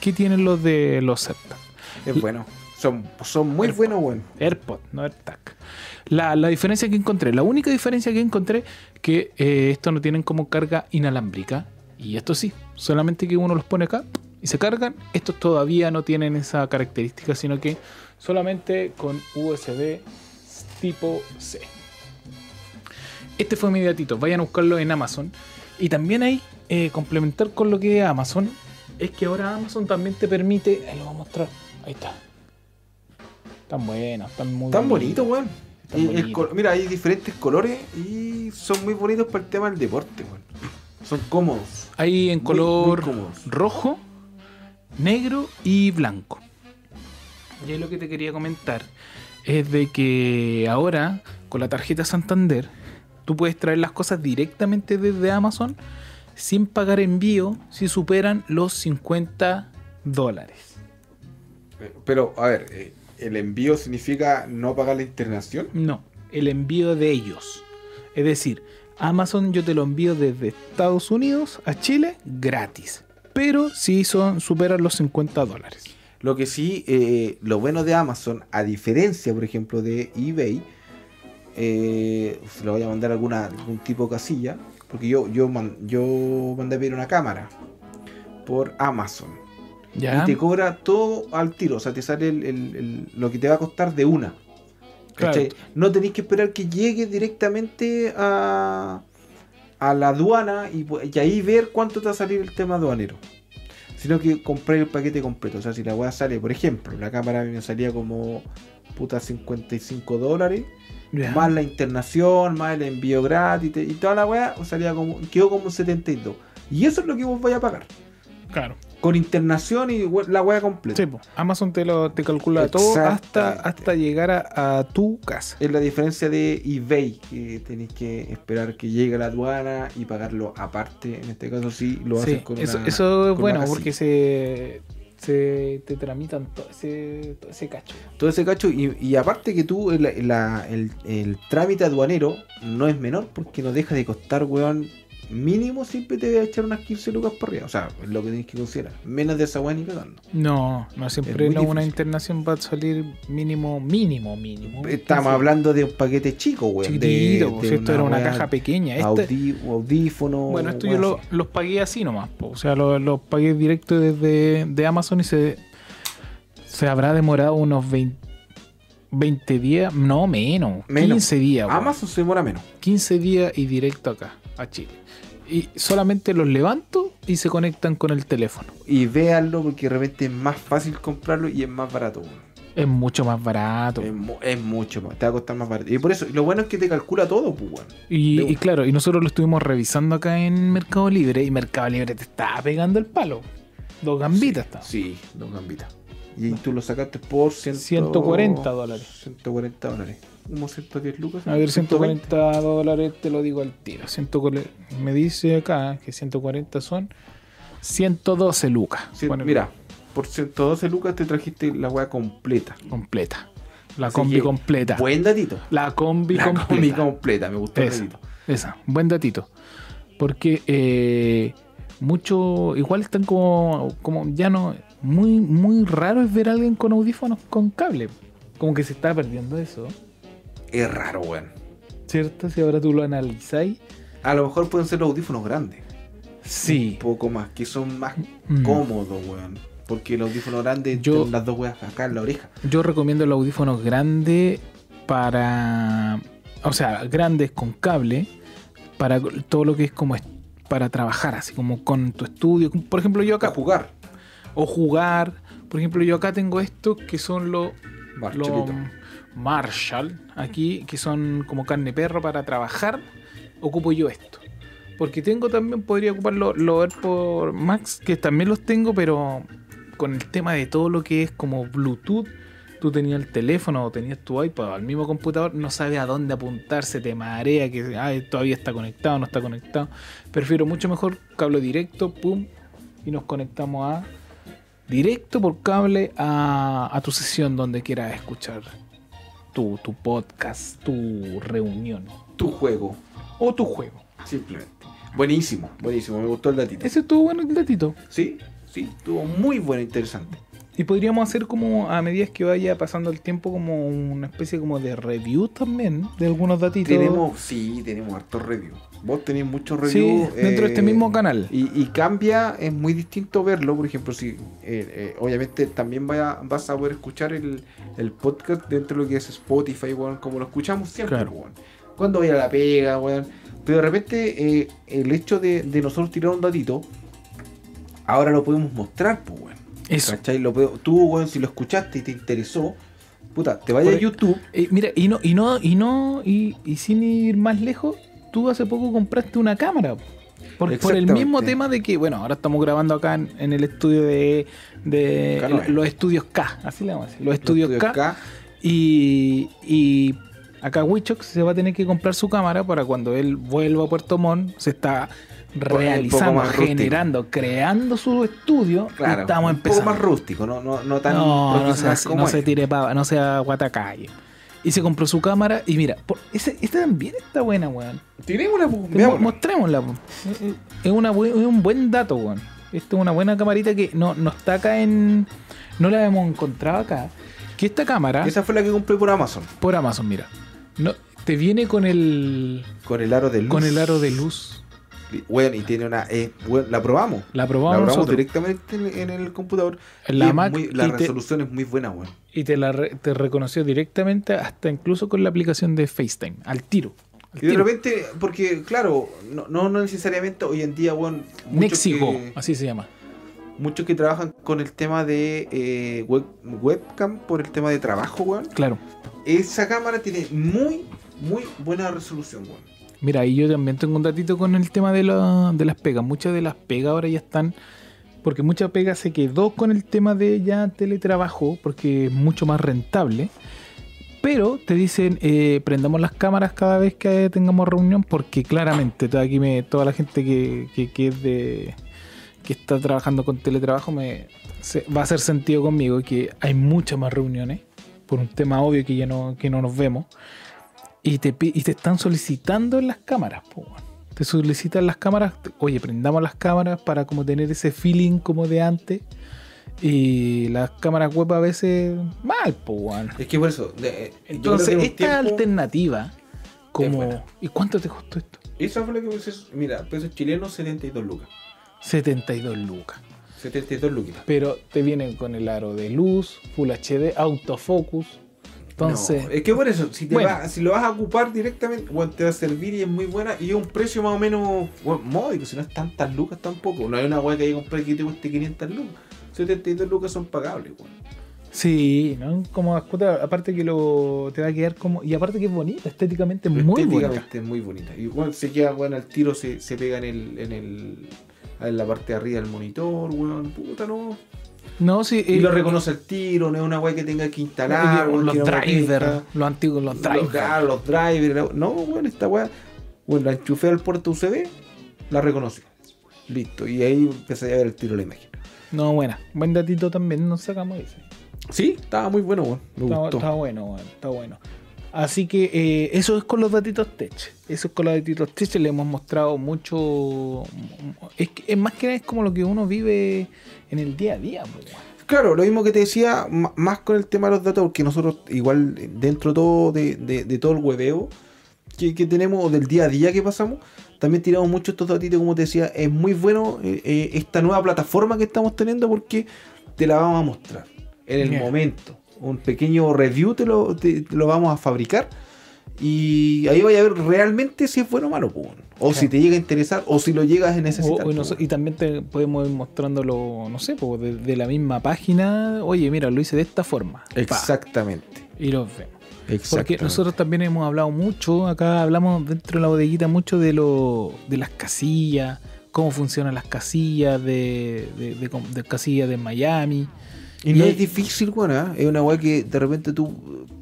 que tienen los de los AirTag. Es Y- bueno. Son, son muy AirPod. buenos, weón. AirPod, no AirTag. La, la diferencia que encontré, la única diferencia que encontré, que eh, estos no tienen como carga inalámbrica. Y estos sí, solamente que uno los pone acá y se cargan. Estos todavía no tienen esa característica, sino que solamente con USB tipo C. Este fue mi datito. Vayan a buscarlo en Amazon. Y también hay, eh, complementar con lo que es Amazon, es que ahora Amazon también te permite. Ahí lo voy a mostrar. Ahí está. Están buenos, están muy Tan bonitos. bonitos, weón. Tan col- mira, hay diferentes colores y son muy bonitos para el tema del deporte, weón. Son cómodos. Hay en Muy- color muy rojo, negro y blanco. Y ahí lo que te quería comentar es de que ahora con la tarjeta Santander tú puedes traer las cosas directamente desde Amazon sin pagar envío si superan los 50 dólares. Pero, a ver, eh, ¿el envío significa no pagar la internación? No, el envío de ellos. Es decir, Amazon yo te lo envío desde Estados Unidos a Chile gratis. Pero si son, superan los 50 dólares. Lo que sí, eh, lo bueno de Amazon, a diferencia, por ejemplo, de eBay, eh, se lo voy a mandar alguna, algún tipo de casilla, porque yo, yo, man- yo mandé a pedir una cámara por Amazon. ¿Ya? Y te cobra todo al tiro, o sea, te sale el- el- el- lo que te va a costar de una. ¿cachai? No tenéis que esperar que llegue directamente a, a la aduana y, y ahí ver cuánto te va a salir el tema aduanero. Sino que compré el paquete completo. O sea, si la weá sale, por ejemplo, la cámara me salía como puta 55 dólares, Más la internación, más el envío gratis y toda la weá, salía como, quedó como 72. Y eso es lo que vos vais a pagar. Claro. Con internación y we- la weá completa. Sí, po. Amazon te lo te calcula todo hasta, hasta llegar a, a tu casa. Es la diferencia de eBay, que tenéis que esperar que llegue a la aduana y pagarlo aparte. En este caso sí lo hacen Sí, con eso, una- eso es bueno porque se, se te tramitan todo ese, todo ese cacho. todo ese cacho. Y, y aparte que tú, el, el trámite aduanero no es menor porque no deja de costar, weón. Mínimo siempre te voy a echar unas 15 lucas para arriba. O sea, es lo que tenéis que considerar. Menos de esa weá ni cagando. No, no siempre no, una internación va a salir mínimo, mínimo, mínimo. Estamos 15. hablando de un paquete chico, weón. chiquitito, de, pues, de esto era una caja pequeña. Este- audí- audífono. bueno, esto yo lo- los pagué así nomás. po. O sea, los los pagué directo desde de Amazon y se, se habrá demorado unos 20, 20 días, no menos, Menos. 15 días. weón. Amazon se demora menos. 15 días y directo acá, a Chile. Y solamente los levanto y se conectan con el teléfono. Y véanlo porque de repente es más fácil comprarlo y es más barato. Es mucho más barato. Es, mu- es mucho más, te va a costar más barato. Y por eso, lo bueno es que te calcula todo, pues. Y, claro, y nosotros lo estuvimos revisando acá en Mercado Libre y Mercado Libre te estaba pegando el palo. Dos gambitas está. Sí, dos gambitas. Y tú lo sacaste por ciento- 140 dólares. 140 dólares. Como 110 lucas. A ver, 120. 140 dólares te lo digo al tiro. 140 me dice acá que 140 son 112 lucas. Cien- mira, por 112 lucas te trajiste la weá completa. completa. La combi completa. Buen datito. La combi La completa. combi completa, me gustó el Esa, datito. esa, buen datito. Porque eh, mucho, igual están como, como ya no, muy, muy raro es ver a alguien con audífonos con cable. Como que se está perdiendo eso, Es raro, weón. ¿cierto? Si ahora tú lo analizáis. A lo mejor pueden ser los audífonos grandes. Sí. Un poco más, que son más Mm. cómodos, weón. Porque el audífono grande Yo- las dos weas acá en la oreja. Yo recomiendo los audífonos grandes para. O sea, grandes con cable. Para todo lo que es como para trabajar, así como con tu estudio. Por ejemplo, yo Acá acá. jugar. O jugar. Por ejemplo, yo acá tengo estos que son los. Marshall. Aquí, que son como carne perro para trabajar. Ocupo yo esto. Porque tengo también, podría ocupar los los AirPods Max, que también los tengo, pero con el tema de todo lo que es como Bluetooth, tú tenías el teléfono o tenías tu iPad al mismo computador, no sabes a dónde apuntar, se te marea, que ay, todavía está conectado, no está conectado. Prefiero mucho mejor cable directo, pum, y nos conectamos a directo por cable a, a tu sesión donde quieras escuchar tu, tu podcast, tu reunión Tu juego. o tu juego. Simplemente. Buenísimo, buenísimo. Me gustó el datito. Ese estuvo bueno el datito. Sí, sí, estuvo muy bueno, interesante. Y podríamos hacer como a medida que vaya pasando el tiempo como una especie como de review también de algunos datitos. Tenemos, sí, tenemos hartos reviews. Vos tenés muchos Sí, reviews. dentro de este eh, mismo canal. Y, y cambia, es muy distinto verlo. Por ejemplo, si eh, eh, obviamente también vaya- vas a poder escuchar el, el podcast dentro de lo que es Spotify, weón, como lo escuchamos siempre, Claro. Cuando vaya a la pega, weón. Pero de repente, el hecho de, de nosotros tirar un datito, ahora lo podemos mostrar, pues, weón. Eso. ¿Cachai? Lo puedo- tú, weón, si lo escuchaste y te interesó, puta, te vayas Por- a YouTube. Eh, mira, y no, y no, y no, y, y sin ir más lejos, tú hace poco compraste una cámara. Por, por el mismo tema de que, bueno, ahora estamos grabando acá en, en el estudio de, los estudios K, así le vamos a decir, los estudios, los K. K. Y, y acá Wichox se va a tener que comprar su cámara para cuando él vuelva a Puerto Montt, se está realizando, rústico. generando, creando su estudio. Claro, estamos un empezando. poco más rústico, no, no, no tan No, no, como no se tire pava, no sea guatacalle. Y se compró su cámara y mira, por- ese, esta también está buena, weón. Tirémosla, pues, Mo- veámosla. Mostrémosla, po. Es- una, es un buen dato, weón. Esta es una buena camarita que no, no está acá en... No la hemos encontrado acá. Que esta cámara, Esa fue la que compré por Amazon. por Amazon, mira. No, te viene con el... Con el aro de luz. Con el aro de luz. Bueno, y tiene una. eh, bueno, la probamos. La La probamos probamos nosotros. directamente en, en el computador. En la Mac muy- la te- resolución es muy buena, weón. Y te, la re- te reconoció directamente, hasta incluso con la aplicación de FaceTime. Al tiro. Al Y de tiro. repente, porque claro, no, no no necesariamente hoy en día, weón. Nexigo, que- así se llama. Muchos que trabajan con el tema de eh, web- webcam por el tema de trabajo, weón. Claro. Esa cámara tiene muy, muy buena resolución, weón. Mira, y yo también tengo un datito con el tema de, la- de las pegas. Muchas de las pegas ahora ya están. Porque mucha pega se quedó con el tema de ya teletrabajo, porque es mucho más rentable. Pero te dicen, eh, prendamos las cámaras cada vez que tengamos reunión, porque claramente toda, aquí me, toda la gente que, que, es de que está trabajando con teletrabajo me va a hacer sentido conmigo que hay muchas más reuniones por un tema obvio que ya no, que no nos vemos y te, pi- y te están solicitando en las cámaras. po. Te solicitan las cámaras, oye, prendamos las cámaras para como tener ese feeling como de antes. Y las cámaras web a veces mal, po. Es que por eso. de- eh, Entonces, esta tiempo- alternativa, como. ¿Y cuánto te costó esto? Esa fue la que me dices, Mira, pesos chilenos 72 lucas. 72 lucas. 72 lucas. Pero te vienen con el aro de luz, Full HD, autofocus. Entonces, No, es que por eso, si, te Bueno. va- si lo vas a ocupar directamente, bueno, te va a servir y es muy buena y es un precio más o menos bueno, módico, si no es tantas lucas tampoco. No hay una weá que hay que comprar que te cueste 500 lucas. 72 lucas son pagables, weón. sí, ¿no? Como aparte que lo te va a quedar como. Y aparte que es bonita, estéticamente muy bonita. Estéticamente es muy bonita. Igual se queda, weón, al tiro se, se pega en el, en el. en la parte de arriba del monitor, weón, puta no. No, sí. Y eh, lo reconoce al tiro, no es una weá que tenga que instalar, los, drivers, los antiguos, los drivers. los No, bueno, esta weá. Bueno, la enchufé al puerto USB, la reconoció. Listo. Y ahí empecé a ver el tiro de la imagen. No, buena. Buen datito también nos sacamos ese. Sí, estaba muy bueno, weón. Me Está, gustó. está bueno, weón, está bueno. Así que eh, eso es con los datitos tech. Eso es con los datitos tech. Le hemos mostrado mucho. Es, que- es más que nada es como lo que uno vive en el día a día. weón. Claro, lo mismo que te decía, más con el tema de los datos, porque nosotros, igual, dentro todo de, de- de todo el hueveo que, que tenemos, o del día a día que pasamos, también tiramos mucho estos datitos, como te decía, es muy bueno eh, eh, esta nueva plataforma que estamos teniendo porque te la vamos a mostrar en el Bien. momento. Un pequeño review te lo, te- te lo vamos a fabricar. Y ahí vaya a ver realmente si es bueno o malo, po, o si te llega a interesar, o si lo llegas a necesitar. O- no y también te podemos ir mostrándolo, no sé, po, de, la misma página. Oye, mira, lo hice de esta forma. Pa, Exactamente. y los vemos. Porque nosotros también hemos hablado mucho, acá hablamos dentro de la bodeguita mucho de lo de las casillas, cómo funcionan las casillas de, de, de- de casillas de Miami. Y no es difícil, weón, ¿ah? es una weá que de repente tú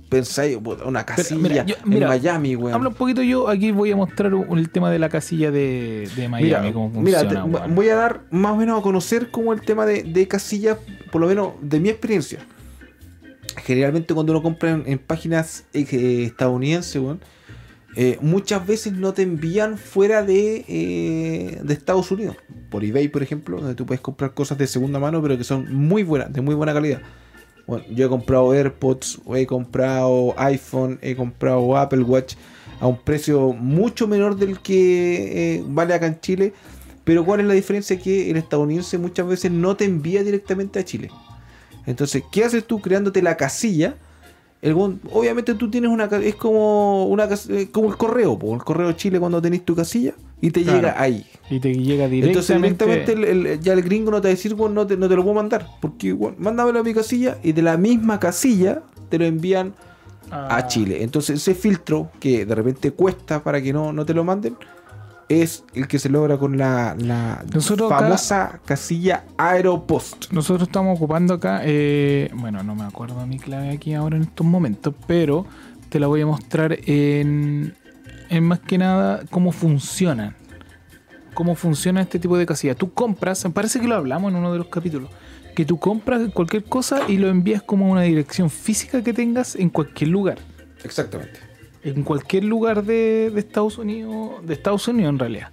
pensáis, una casilla mira, yo- mira, en Miami, weón. Habla un poquito yo, aquí voy a mostrar un- el tema de la casilla de, de Miami, Mira, cómo mira, funciona. te- weón. voy a dar más o menos a conocer como el tema de, de casillas, por lo menos de mi experiencia. Generalmente cuando uno compra en, en páginas eh, estadounidenses, weón, eh, muchas veces no te envían fuera de, eh, de Estados Unidos. Por eBay, por ejemplo, donde tú puedes comprar cosas de segunda mano, pero que son muy buenas, de muy buena calidad. Bueno, yo he comprado AirPods, he comprado iPhone, he comprado Apple Watch a un precio mucho menor del que eh, vale acá en Chile. Pero ¿cuál es la diferencia? Que el estadounidense muchas veces no te envía directamente a Chile. Entonces, ¿qué haces tú creándote la casilla? Obviamente tú tienes una es como una eh, como el correo, el correo de Chile cuando tenés tu casilla y te Claro. llega ahí. Y te llega Entonces directamente. directamente el- el- ya el gringo no te va a decir, "Weón, no te, no te lo puedo mandar, porque weón, mándamelo a mi casilla y de la misma casilla te lo envían a- a Chile. Entonces ese filtro que de repente cuesta para que no, no te lo manden es el que se logra con la, la Nosotros acá- famosa casilla Aeropost. Nosotros estamos ocupando acá, eh, bueno, no me acuerdo mi clave aquí ahora en estos momentos, pero te la voy a mostrar en, en más que nada cómo funcionan. Cómo funciona este tipo de casilla. Tú compras, parece que lo hablamos en uno de los capítulos, que tú compras cualquier cosa y lo envías como una dirección física que tengas en cualquier lugar. Exactamente. En cualquier lugar de, de Estados Unidos, de Estados Unidos en realidad.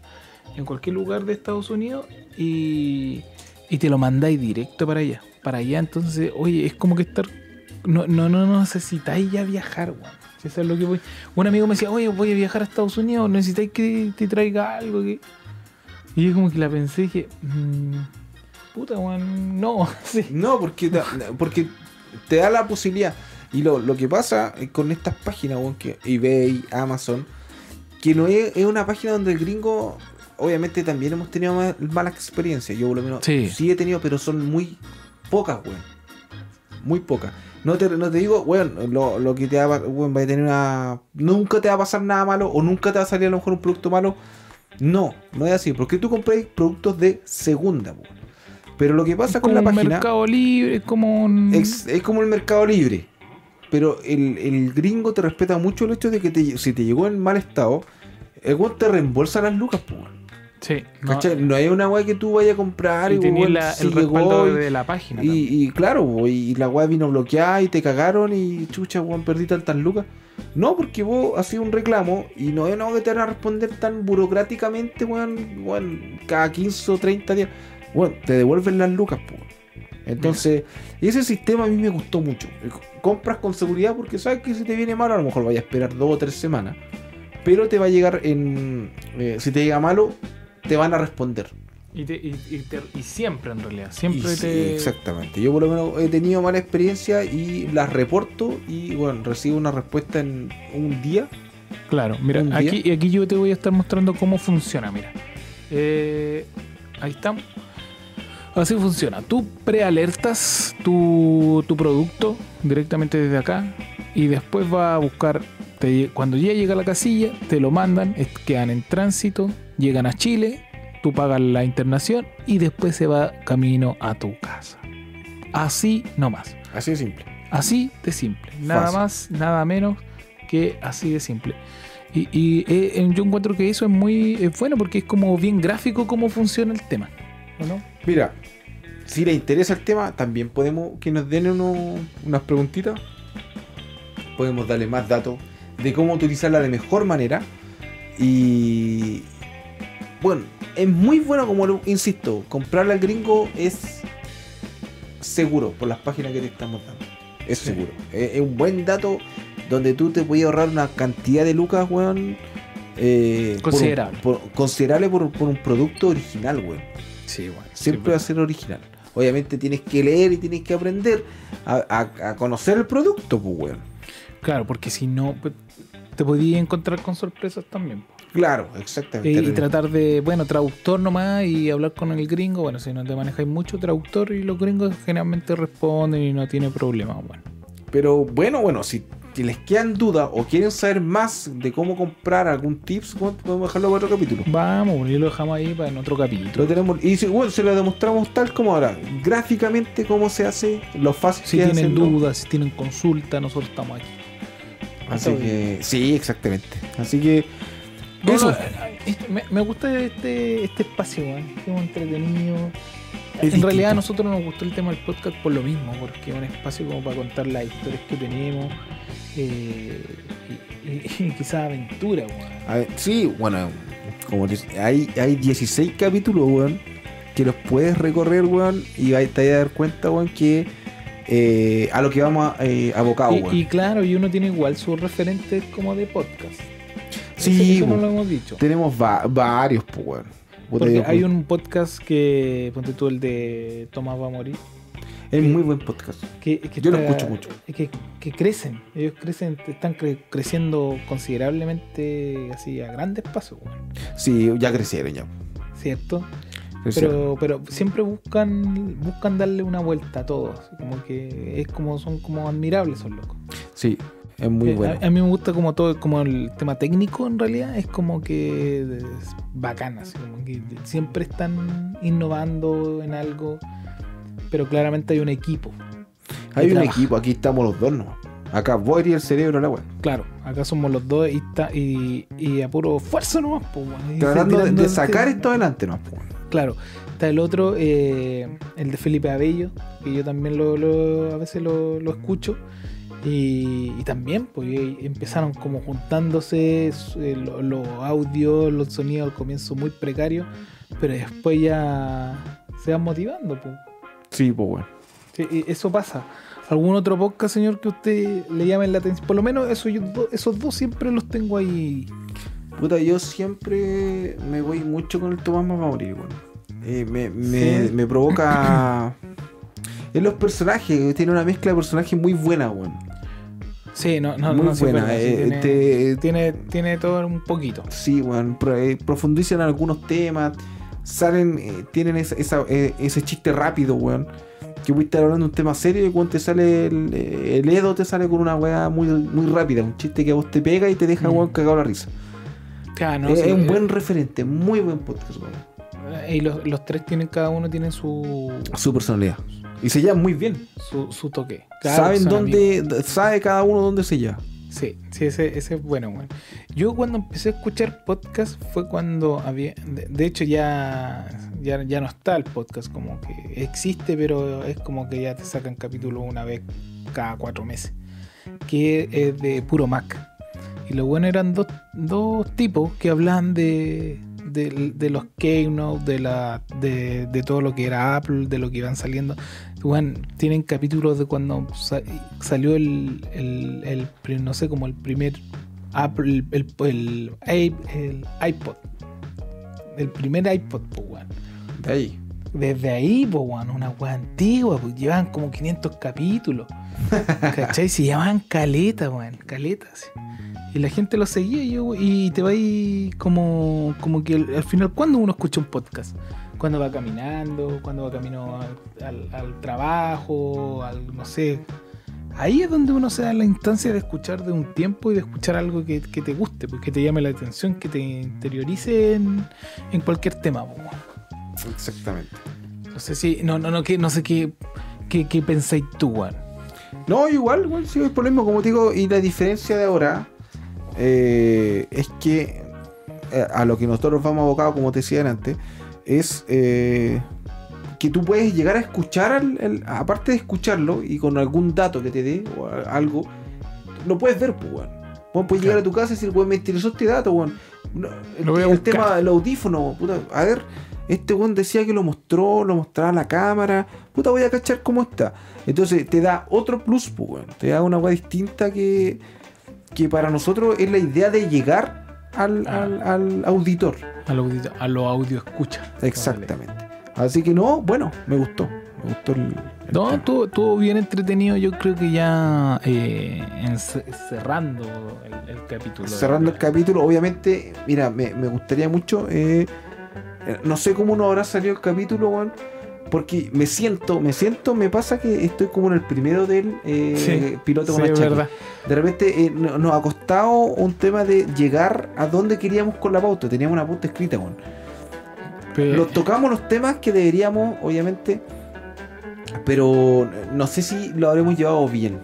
En cualquier lugar de Estados Unidos y, y te lo mandáis directo para allá. Para allá, entonces, oye, es como que estar. No, no, no necesitáis ya viajar, weón. Si Eso es lo que voy. Un amigo me decía, oye, voy a viajar a Estados Unidos, necesitáis que te traiga algo. que-". Y yo como que la pensé y dije, "Mm, puta, weón, no. sí. No, porque, da- porque te da la posibilidad. Y lo, lo que pasa con estas páginas, weón, que eBay, Amazon, que no es, es una página donde el gringo, obviamente también hemos tenido ma- malas experiencias. Yo por lo menos Sí. sí, he tenido, pero son muy pocas, weón. Muy pocas. No te, no te digo, weón, lo, lo que te va, va a tener una... Nunca te va a pasar nada malo o nunca te va a salir a lo mejor un producto malo. No, no es así. Porque tú compras productos de segunda. Pero lo que pasa con la un página... mercado libre, es como un. Es, es como el mercado libre. Pero el, el gringo te respeta mucho el hecho de que te- si te llegó en mal estado, el te reembolsa las lucas, weón. Sí, no. No hay una weá que tú vayas a comprar y, y la- si el respaldo y- de la página. y, claro, y la weá vino bloqueada y te cagaron y chucha, weón, perdí tantas lucas. No, porque vos hacías un reclamo y no es nada que te van a responder tan burocráticamente, weón, weón, cada 15 o 30 días. Weón, te devuelven las lucas, po. Entonces, ese sistema a mí me gustó mucho. Compras con seguridad porque sabes que si te viene malo, a lo mejor vaya a esperar dos o tres semanas. Pero te va a llegar en. eh, si te llega malo, te van a responder. Y, te- y- y te- y siempre en realidad, siempre te... Exactamente. Yo por lo menos he tenido mala experiencia y las reporto y bueno, recibo una respuesta en un día. Claro, mira, día. aquí, aquí yo te voy a estar mostrando cómo funciona, mira. Eh, ahí estamos. Así funciona. Tú prealertas tu, tu producto directamente desde acá y después va a buscar, te- cuando ya llega a la casilla, te lo mandan, quedan en tránsito, llegan a Chile, tú pagas la internación y después se va camino a tu casa. Así nomás. Así de simple. Así de simple. Nada Fácil. más, nada menos que así de simple. Y, y, eh, yo encuentro que eso es muy bueno porque es como bien gráfico cómo funciona el tema. ¿o no? Mira, si le interesa el tema, también podemos que nos den uno- unas preguntitas. Podemos darle más datos de cómo utilizarla de mejor manera. Y bueno, es muy bueno, como lo insisto, comprarla al gringo es seguro por las páginas que te estamos dando. Es Sí. seguro. Es, es un buen dato donde tú te puedes ahorrar una cantidad de lucas, weón. eh, Considerable. por- considerable por, por un producto original, weón. Sí, bueno. Siempre va a ser original. Obviamente tienes que leer y tienes que aprender a, a- a conocer el producto, pues, weón. Claro, porque si no, pues, te podías encontrar con sorpresas también. Claro, exactamente. y tratar de, bueno, traductor nomás y hablar con el gringo. Bueno, si no te manejáis mucho, traductor y los gringos generalmente responden y no tiene problema. Bueno, Pero bueno, bueno, si, les quedan dudas o quieren saber más de cómo comprar algún tips, podemos dejarlo para otro capítulo. vamos, y lo dejamos ahí para en otro Lo capítulo. tenemos, y si, bueno, se lo demostramos tal como ahora, gráficamente cómo se hace, lo fácil Si que tienen hacerlo. dudas, si tienen consulta, nosotros estamos aquí. Así que, sí, exactamente. Así que, No, eso. no, eh, me, me gusta este, este espacio, weón. Es entretenido. Es en distinto. realidad a nosotros nos gustó el tema del podcast por lo mismo, porque es un espacio como para contar las historias que tenemos eh, y, y- y quizás aventura, weón. Sí, bueno, como hay, hay 16 capítulos, weón, que los puedes recorrer, weón, y te vas a dar cuenta, weón, que eh, a lo que vamos a, eh, abocados, Y, weón. y claro, y uno tiene igual sus referentes como de podcast. Sí, eso, eso no weón. lo hemos dicho. Tenemos va- varios, pues, Porque hay un podcast que, ponte tú el de Tomás va a morir, Es muy buen podcast. que, que Yo lo escucho mucho. Que, que crecen, ellos crecen, están cre- creciendo considerablemente así a grandes pasos, weón, Sí, ya crecieron, ya. ¿cierto? Crecieron. Pero, pero siempre buscan buscan darle una vuelta a todos, como que es como son como admirables son locos. Sí, es muy Eh, bueno. a, a mí me gusta como todo, como el tema técnico en realidad es como que es bacán, así como que siempre están innovando en algo, pero claramente hay un equipo. Hay un equipo, aquí estamos los dos, ¿no? Acá voy y el cerebro, la weón. Claro, acá somos los dos y, está, y, y a puro esfuerzo nomás, pues, Tratando de, sacar esto adelante, ¿no? pues. Claro, está el otro, eh, el de Felipe Abello, que yo también lo, lo- a veces lo, lo escucho. Y, y también, pues empezaron como juntándose eh, lo- los audios, los sonidos al comienzo muy precarios, pero después ya se van motivando. Pues. Sí, pues, bueno. Sí, eso pasa. ¿Algún otro podcast, señor, que usted le llame la atención? Por lo menos eso, yo esos dos siempre los tengo ahí. Puta, yo siempre me voy mucho con el Tomás morir, weón. Eh, me, me, Sí. me provoca. en los personajes, tiene una mezcla de personajes muy buena, weón. Sí, no, no, Muy no, es buena, sí, eh, tiene, te- tiene, tiene todo un poquito. Sí, weón. pro- eh, profundizan en algunos temas. Salen, eh, tienen esa, esa- ese chiste rápido, weón. Que voy a estar hablando de un tema serio y cuando te sale el, el Edo, te sale con una weá muy, muy rápida. Un chiste que a vos te pega y te deja, Mm. weón, cagado la risa. Claro, no, es sí, es un buen referente, muy buen podcast, weón. Y los, los tres tienen, cada uno tiene su, Su personalidad. Y se llevan muy bien. su, su toque. Claro, Saben dónde, amigos. sabe cada uno dónde se lleva. Sí, sí, ese, ese es bueno, bueno. Yo cuando empecé a escuchar podcast fue cuando había. De, de hecho, ya, ya, ya no está el podcast, como que existe, pero es como que ya te sacan capítulos una vez cada cuatro meses. Que es de puro Mac. Y lo bueno eran dos, dos tipos que hablaban de, de, de los keynote, de, la, de, de todo lo que era Apple, de lo que iban saliendo. Weón, tienen capítulos de cuando sa- salió el, el, no sé, como el primer Apple, el, el, iPod. El primer iPod, pues, weón. De ahí. Desde ahí, pues, weón, una weá antigua, pues llevaban como 500 capítulos. ¿Cachai? Se llamaban caleta, weón, caleta, sí. Y la gente lo seguía y, yo, y te va ahí como, como que al, al final, ¿cuándo uno escucha un podcast? Cuando va caminando, cuando va camino al, al- al trabajo, al, no sé. Ahí es donde uno se da la instancia de escuchar de un tiempo y de escuchar algo que, que te guste, pues, que te llame la atención, que te interiorice en, en cualquier tema. pues. Exactamente. No sé si, no, no, no, que, no sé qué, qué, qué pensáis tú, weón. No, igual, igual sí, es por lo mismo, como te digo, y la diferencia de ahora eh, es que eh, a lo que nosotros vamos abocados, como te decía antes, es eh, que tú puedes llegar a escuchar, al- al- aparte de escucharlo y con algún dato que te dé o algo, lo puedes ver, pues, weón. Vos puedes llegar a tu casa y decir, weón, me interesó este dato, weón. No, el, tema del audífono, puta, a ver, este weón decía que lo mostró, lo mostraba a la cámara, puta, voy a cachar cómo está. Entonces te da otro plus, pues, weón. Te da una weá distinta que, que para nosotros es la idea de llegar al, Ah. al- al auditor. A lo, audito- a lo audio escucha. Exactamente. Así que no, bueno, me gustó. Me gustó el. el No, estuvo, estuvo bien entretenido. Yo creo que ya eh, cerrando el, el capítulo. Cerrando el capítulo, obviamente, mira, me, me gustaría mucho. eh, eh, no sé cómo no habrá salido el capítulo, weón. Porque me siento, me siento, me pasa que estoy como en el primero del eh, Sí, piloto Sí, con Achaque. verdad. De repente eh, no- nos ha costado un tema de llegar a donde queríamos con la pauta. Teníamos una pauta escrita, weón. Pe- Los tocamos los temas que deberíamos, obviamente, pero no sé si lo habremos llevado bien.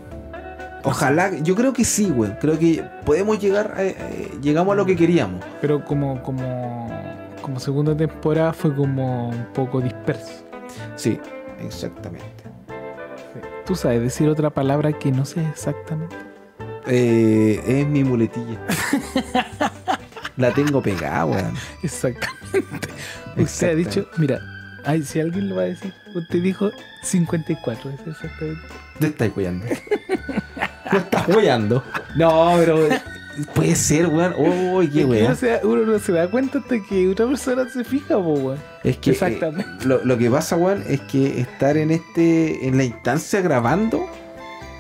Ojalá, yo creo que sí, güey. Creo que podemos llegar, a- eh, llegamos a lo que queríamos. Pero como, como, como segunda temporada fue como un poco disperso. Sí, exactamente. ¿Tú sabes decir otra palabra que no sé exactamente? Eh, es mi muletilla. La tengo pegada, weón. Exactamente. Usted ha dicho, mira, ay, si alguien lo va a decir, usted dijo 54, es exactamente. Te estás guayando. Te estás guayando. No, pero puede ser, weón. Uy, qué weón. uno, no se da cuenta hasta que otra persona se fija, weón. Es que eh, Exactamente. lo, lo que pasa, weón, es que estar en este en la instancia grabando,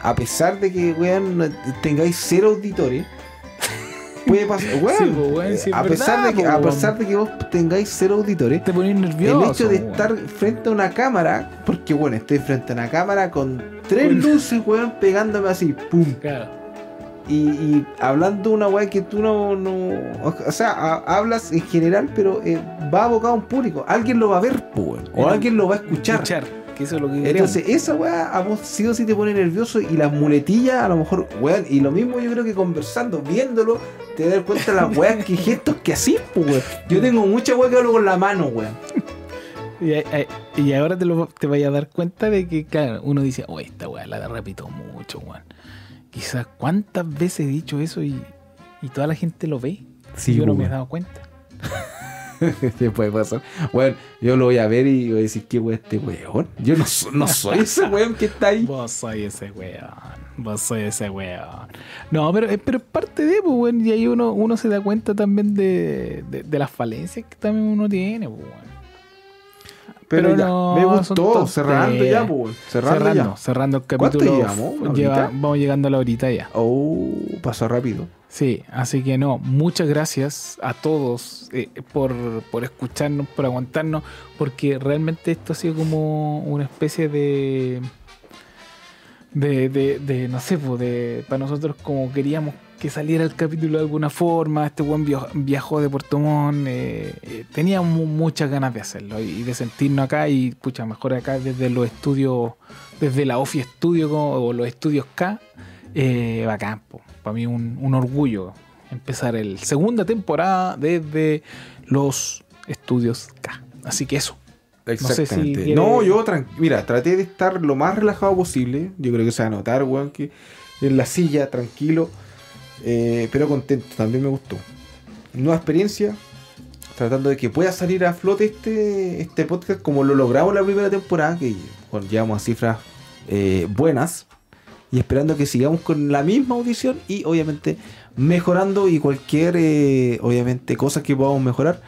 a pesar de que, weón, tengáis cero auditores, puede pasar, weón. Sí, weón, a pesar verdad, de que po, a weón. pesar de que vos tengáis cero auditores, Te pones nervioso. el hecho de weón. estar frente a una cámara, porque bueno, estoy frente a una cámara con tres luces, weón, pegándome así, pum, Claro. Y, y hablando una weá que tú no, no o sea, ha- hablas en general, pero eh, va abocado a un público. Alguien lo va a ver, weón, o alguien lo va a escuchar. Escuchar, que eso es lo que. Entonces, esa weá a vos sí o sí te pone nervioso y las muletillas, a lo mejor, weón, y lo mismo yo creo que conversando, viéndolo, te das cuenta de las weas que gestos que así, pues, weón. Yo tengo mucha weá que hablo con la mano, weón. Y, y- y ahora te, lo, te vayas a dar cuenta de que, claro, uno dice, oh, esta weá la repito mucho, weón. Quizás cuántas veces he dicho eso y, y toda la gente lo ve. Sí, yo no po, me he dado cuenta. ¿Qué puede pasar? Bueno, yo lo voy a ver y voy a decir, ¿qué weón este weón? Yo no, no soy ese weón que está ahí. Vos soy ese weón. Vos soy ese weón. No, pero, pero es parte de, pues, weón. Y ahí uno, uno se da cuenta también de, de, de las falencias que también uno tiene, pues, weón. Pero, pero ya, no, me gustó, cerrando ya, pues. Cerrando, Cerrando, ya. cerrando el ¿Cuánto capítulo. vamos llegando a la horita ya. Oh, pasó rápido. Sí, así que no, muchas gracias a todos eh, por, por escucharnos, por aguantarnos, porque realmente esto ha sido como una especie de, de, de, de, no sé, pues, de, para nosotros como queríamos que saliera el capítulo de alguna forma, este buen viajó de Puerto Montt, eh, eh, teníamos muchas ganas de hacerlo y de sentirnos acá y, pucha, mejor acá desde los estudios, desde la OFI Studio o los estudios K, eh, bacán, para mí un, un orgullo empezar el segunda temporada desde los estudios K. Así que eso. sé si quiere- No, yo, mira, traté de estar lo más relajado posible. Yo creo que se va a notar, weón, que en la silla, tranquilo, eh, pero contento. También me gustó. Nueva experiencia, tratando de que pueda salir a flote este, este podcast como lo logramos la primera temporada, que bueno, llevamos a cifras eh, buenas. Y esperando que sigamos con la misma audición y obviamente mejorando y cualquier, eh, obviamente, cosa que podamos mejorar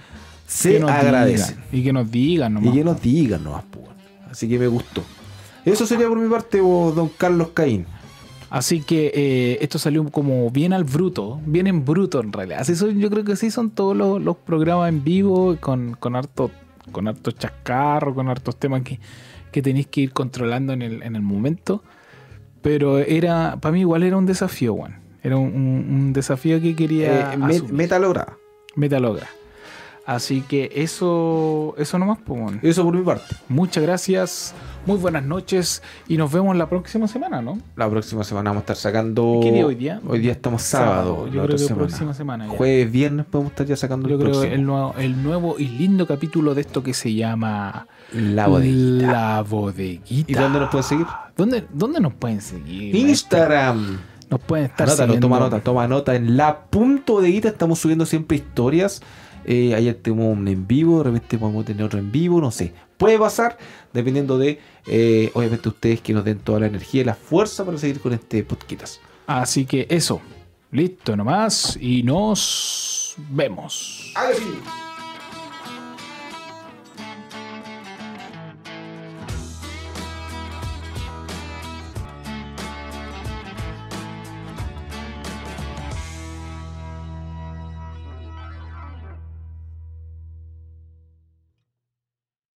se digan, y que nos digan nomás. Y que nos digan nomás, pues. Así que me gustó. Eso sería por mi parte, vos, don Carlos Caín. Así que eh, esto salió como bien al bruto, bien en bruto en realidad. Así son, yo creo que así son todos los, los programas en vivo con, con harto con harto chascarro, con hartos temas que, que tenéis que ir controlando en el, en el momento. Pero era, para mí igual era un desafío, Juan. Era un, un- un desafío que quería Eh, me- asumir. meta lograda. Meta logra. Así que eso, eso nomás, pues. Eso por mi parte. Muchas gracias, muy buenas noches y nos vemos la próxima semana, ¿no? La próxima semana vamos a estar sacando. ¿Qué día hoy día? Hoy día estamos sábado. Yo la creo que semana. próxima semana ya. Jueves, viernes podemos estar ya sacando Yo el creo próximo. el nuevo, el nuevo y lindo capítulo de esto que se llama La bodeguita. La bodeguita. ¿Y dónde nos pueden seguir? ¿Dónde, dónde nos pueden seguir? Instagram. Nos pueden estar Anótalo, siguiendo. toma nota, toma nota. En la punto de guita estamos subiendo siempre historias. Eh, ayer tuvimos un en vivo, de repente podemos tener otro en vivo, no sé. Puede pasar, dependiendo de, eh, obviamente, ustedes que nos den toda la energía y la fuerza para seguir con este podcast. Así que eso. Listo nomás y nos vemos. ¡Ah, sí!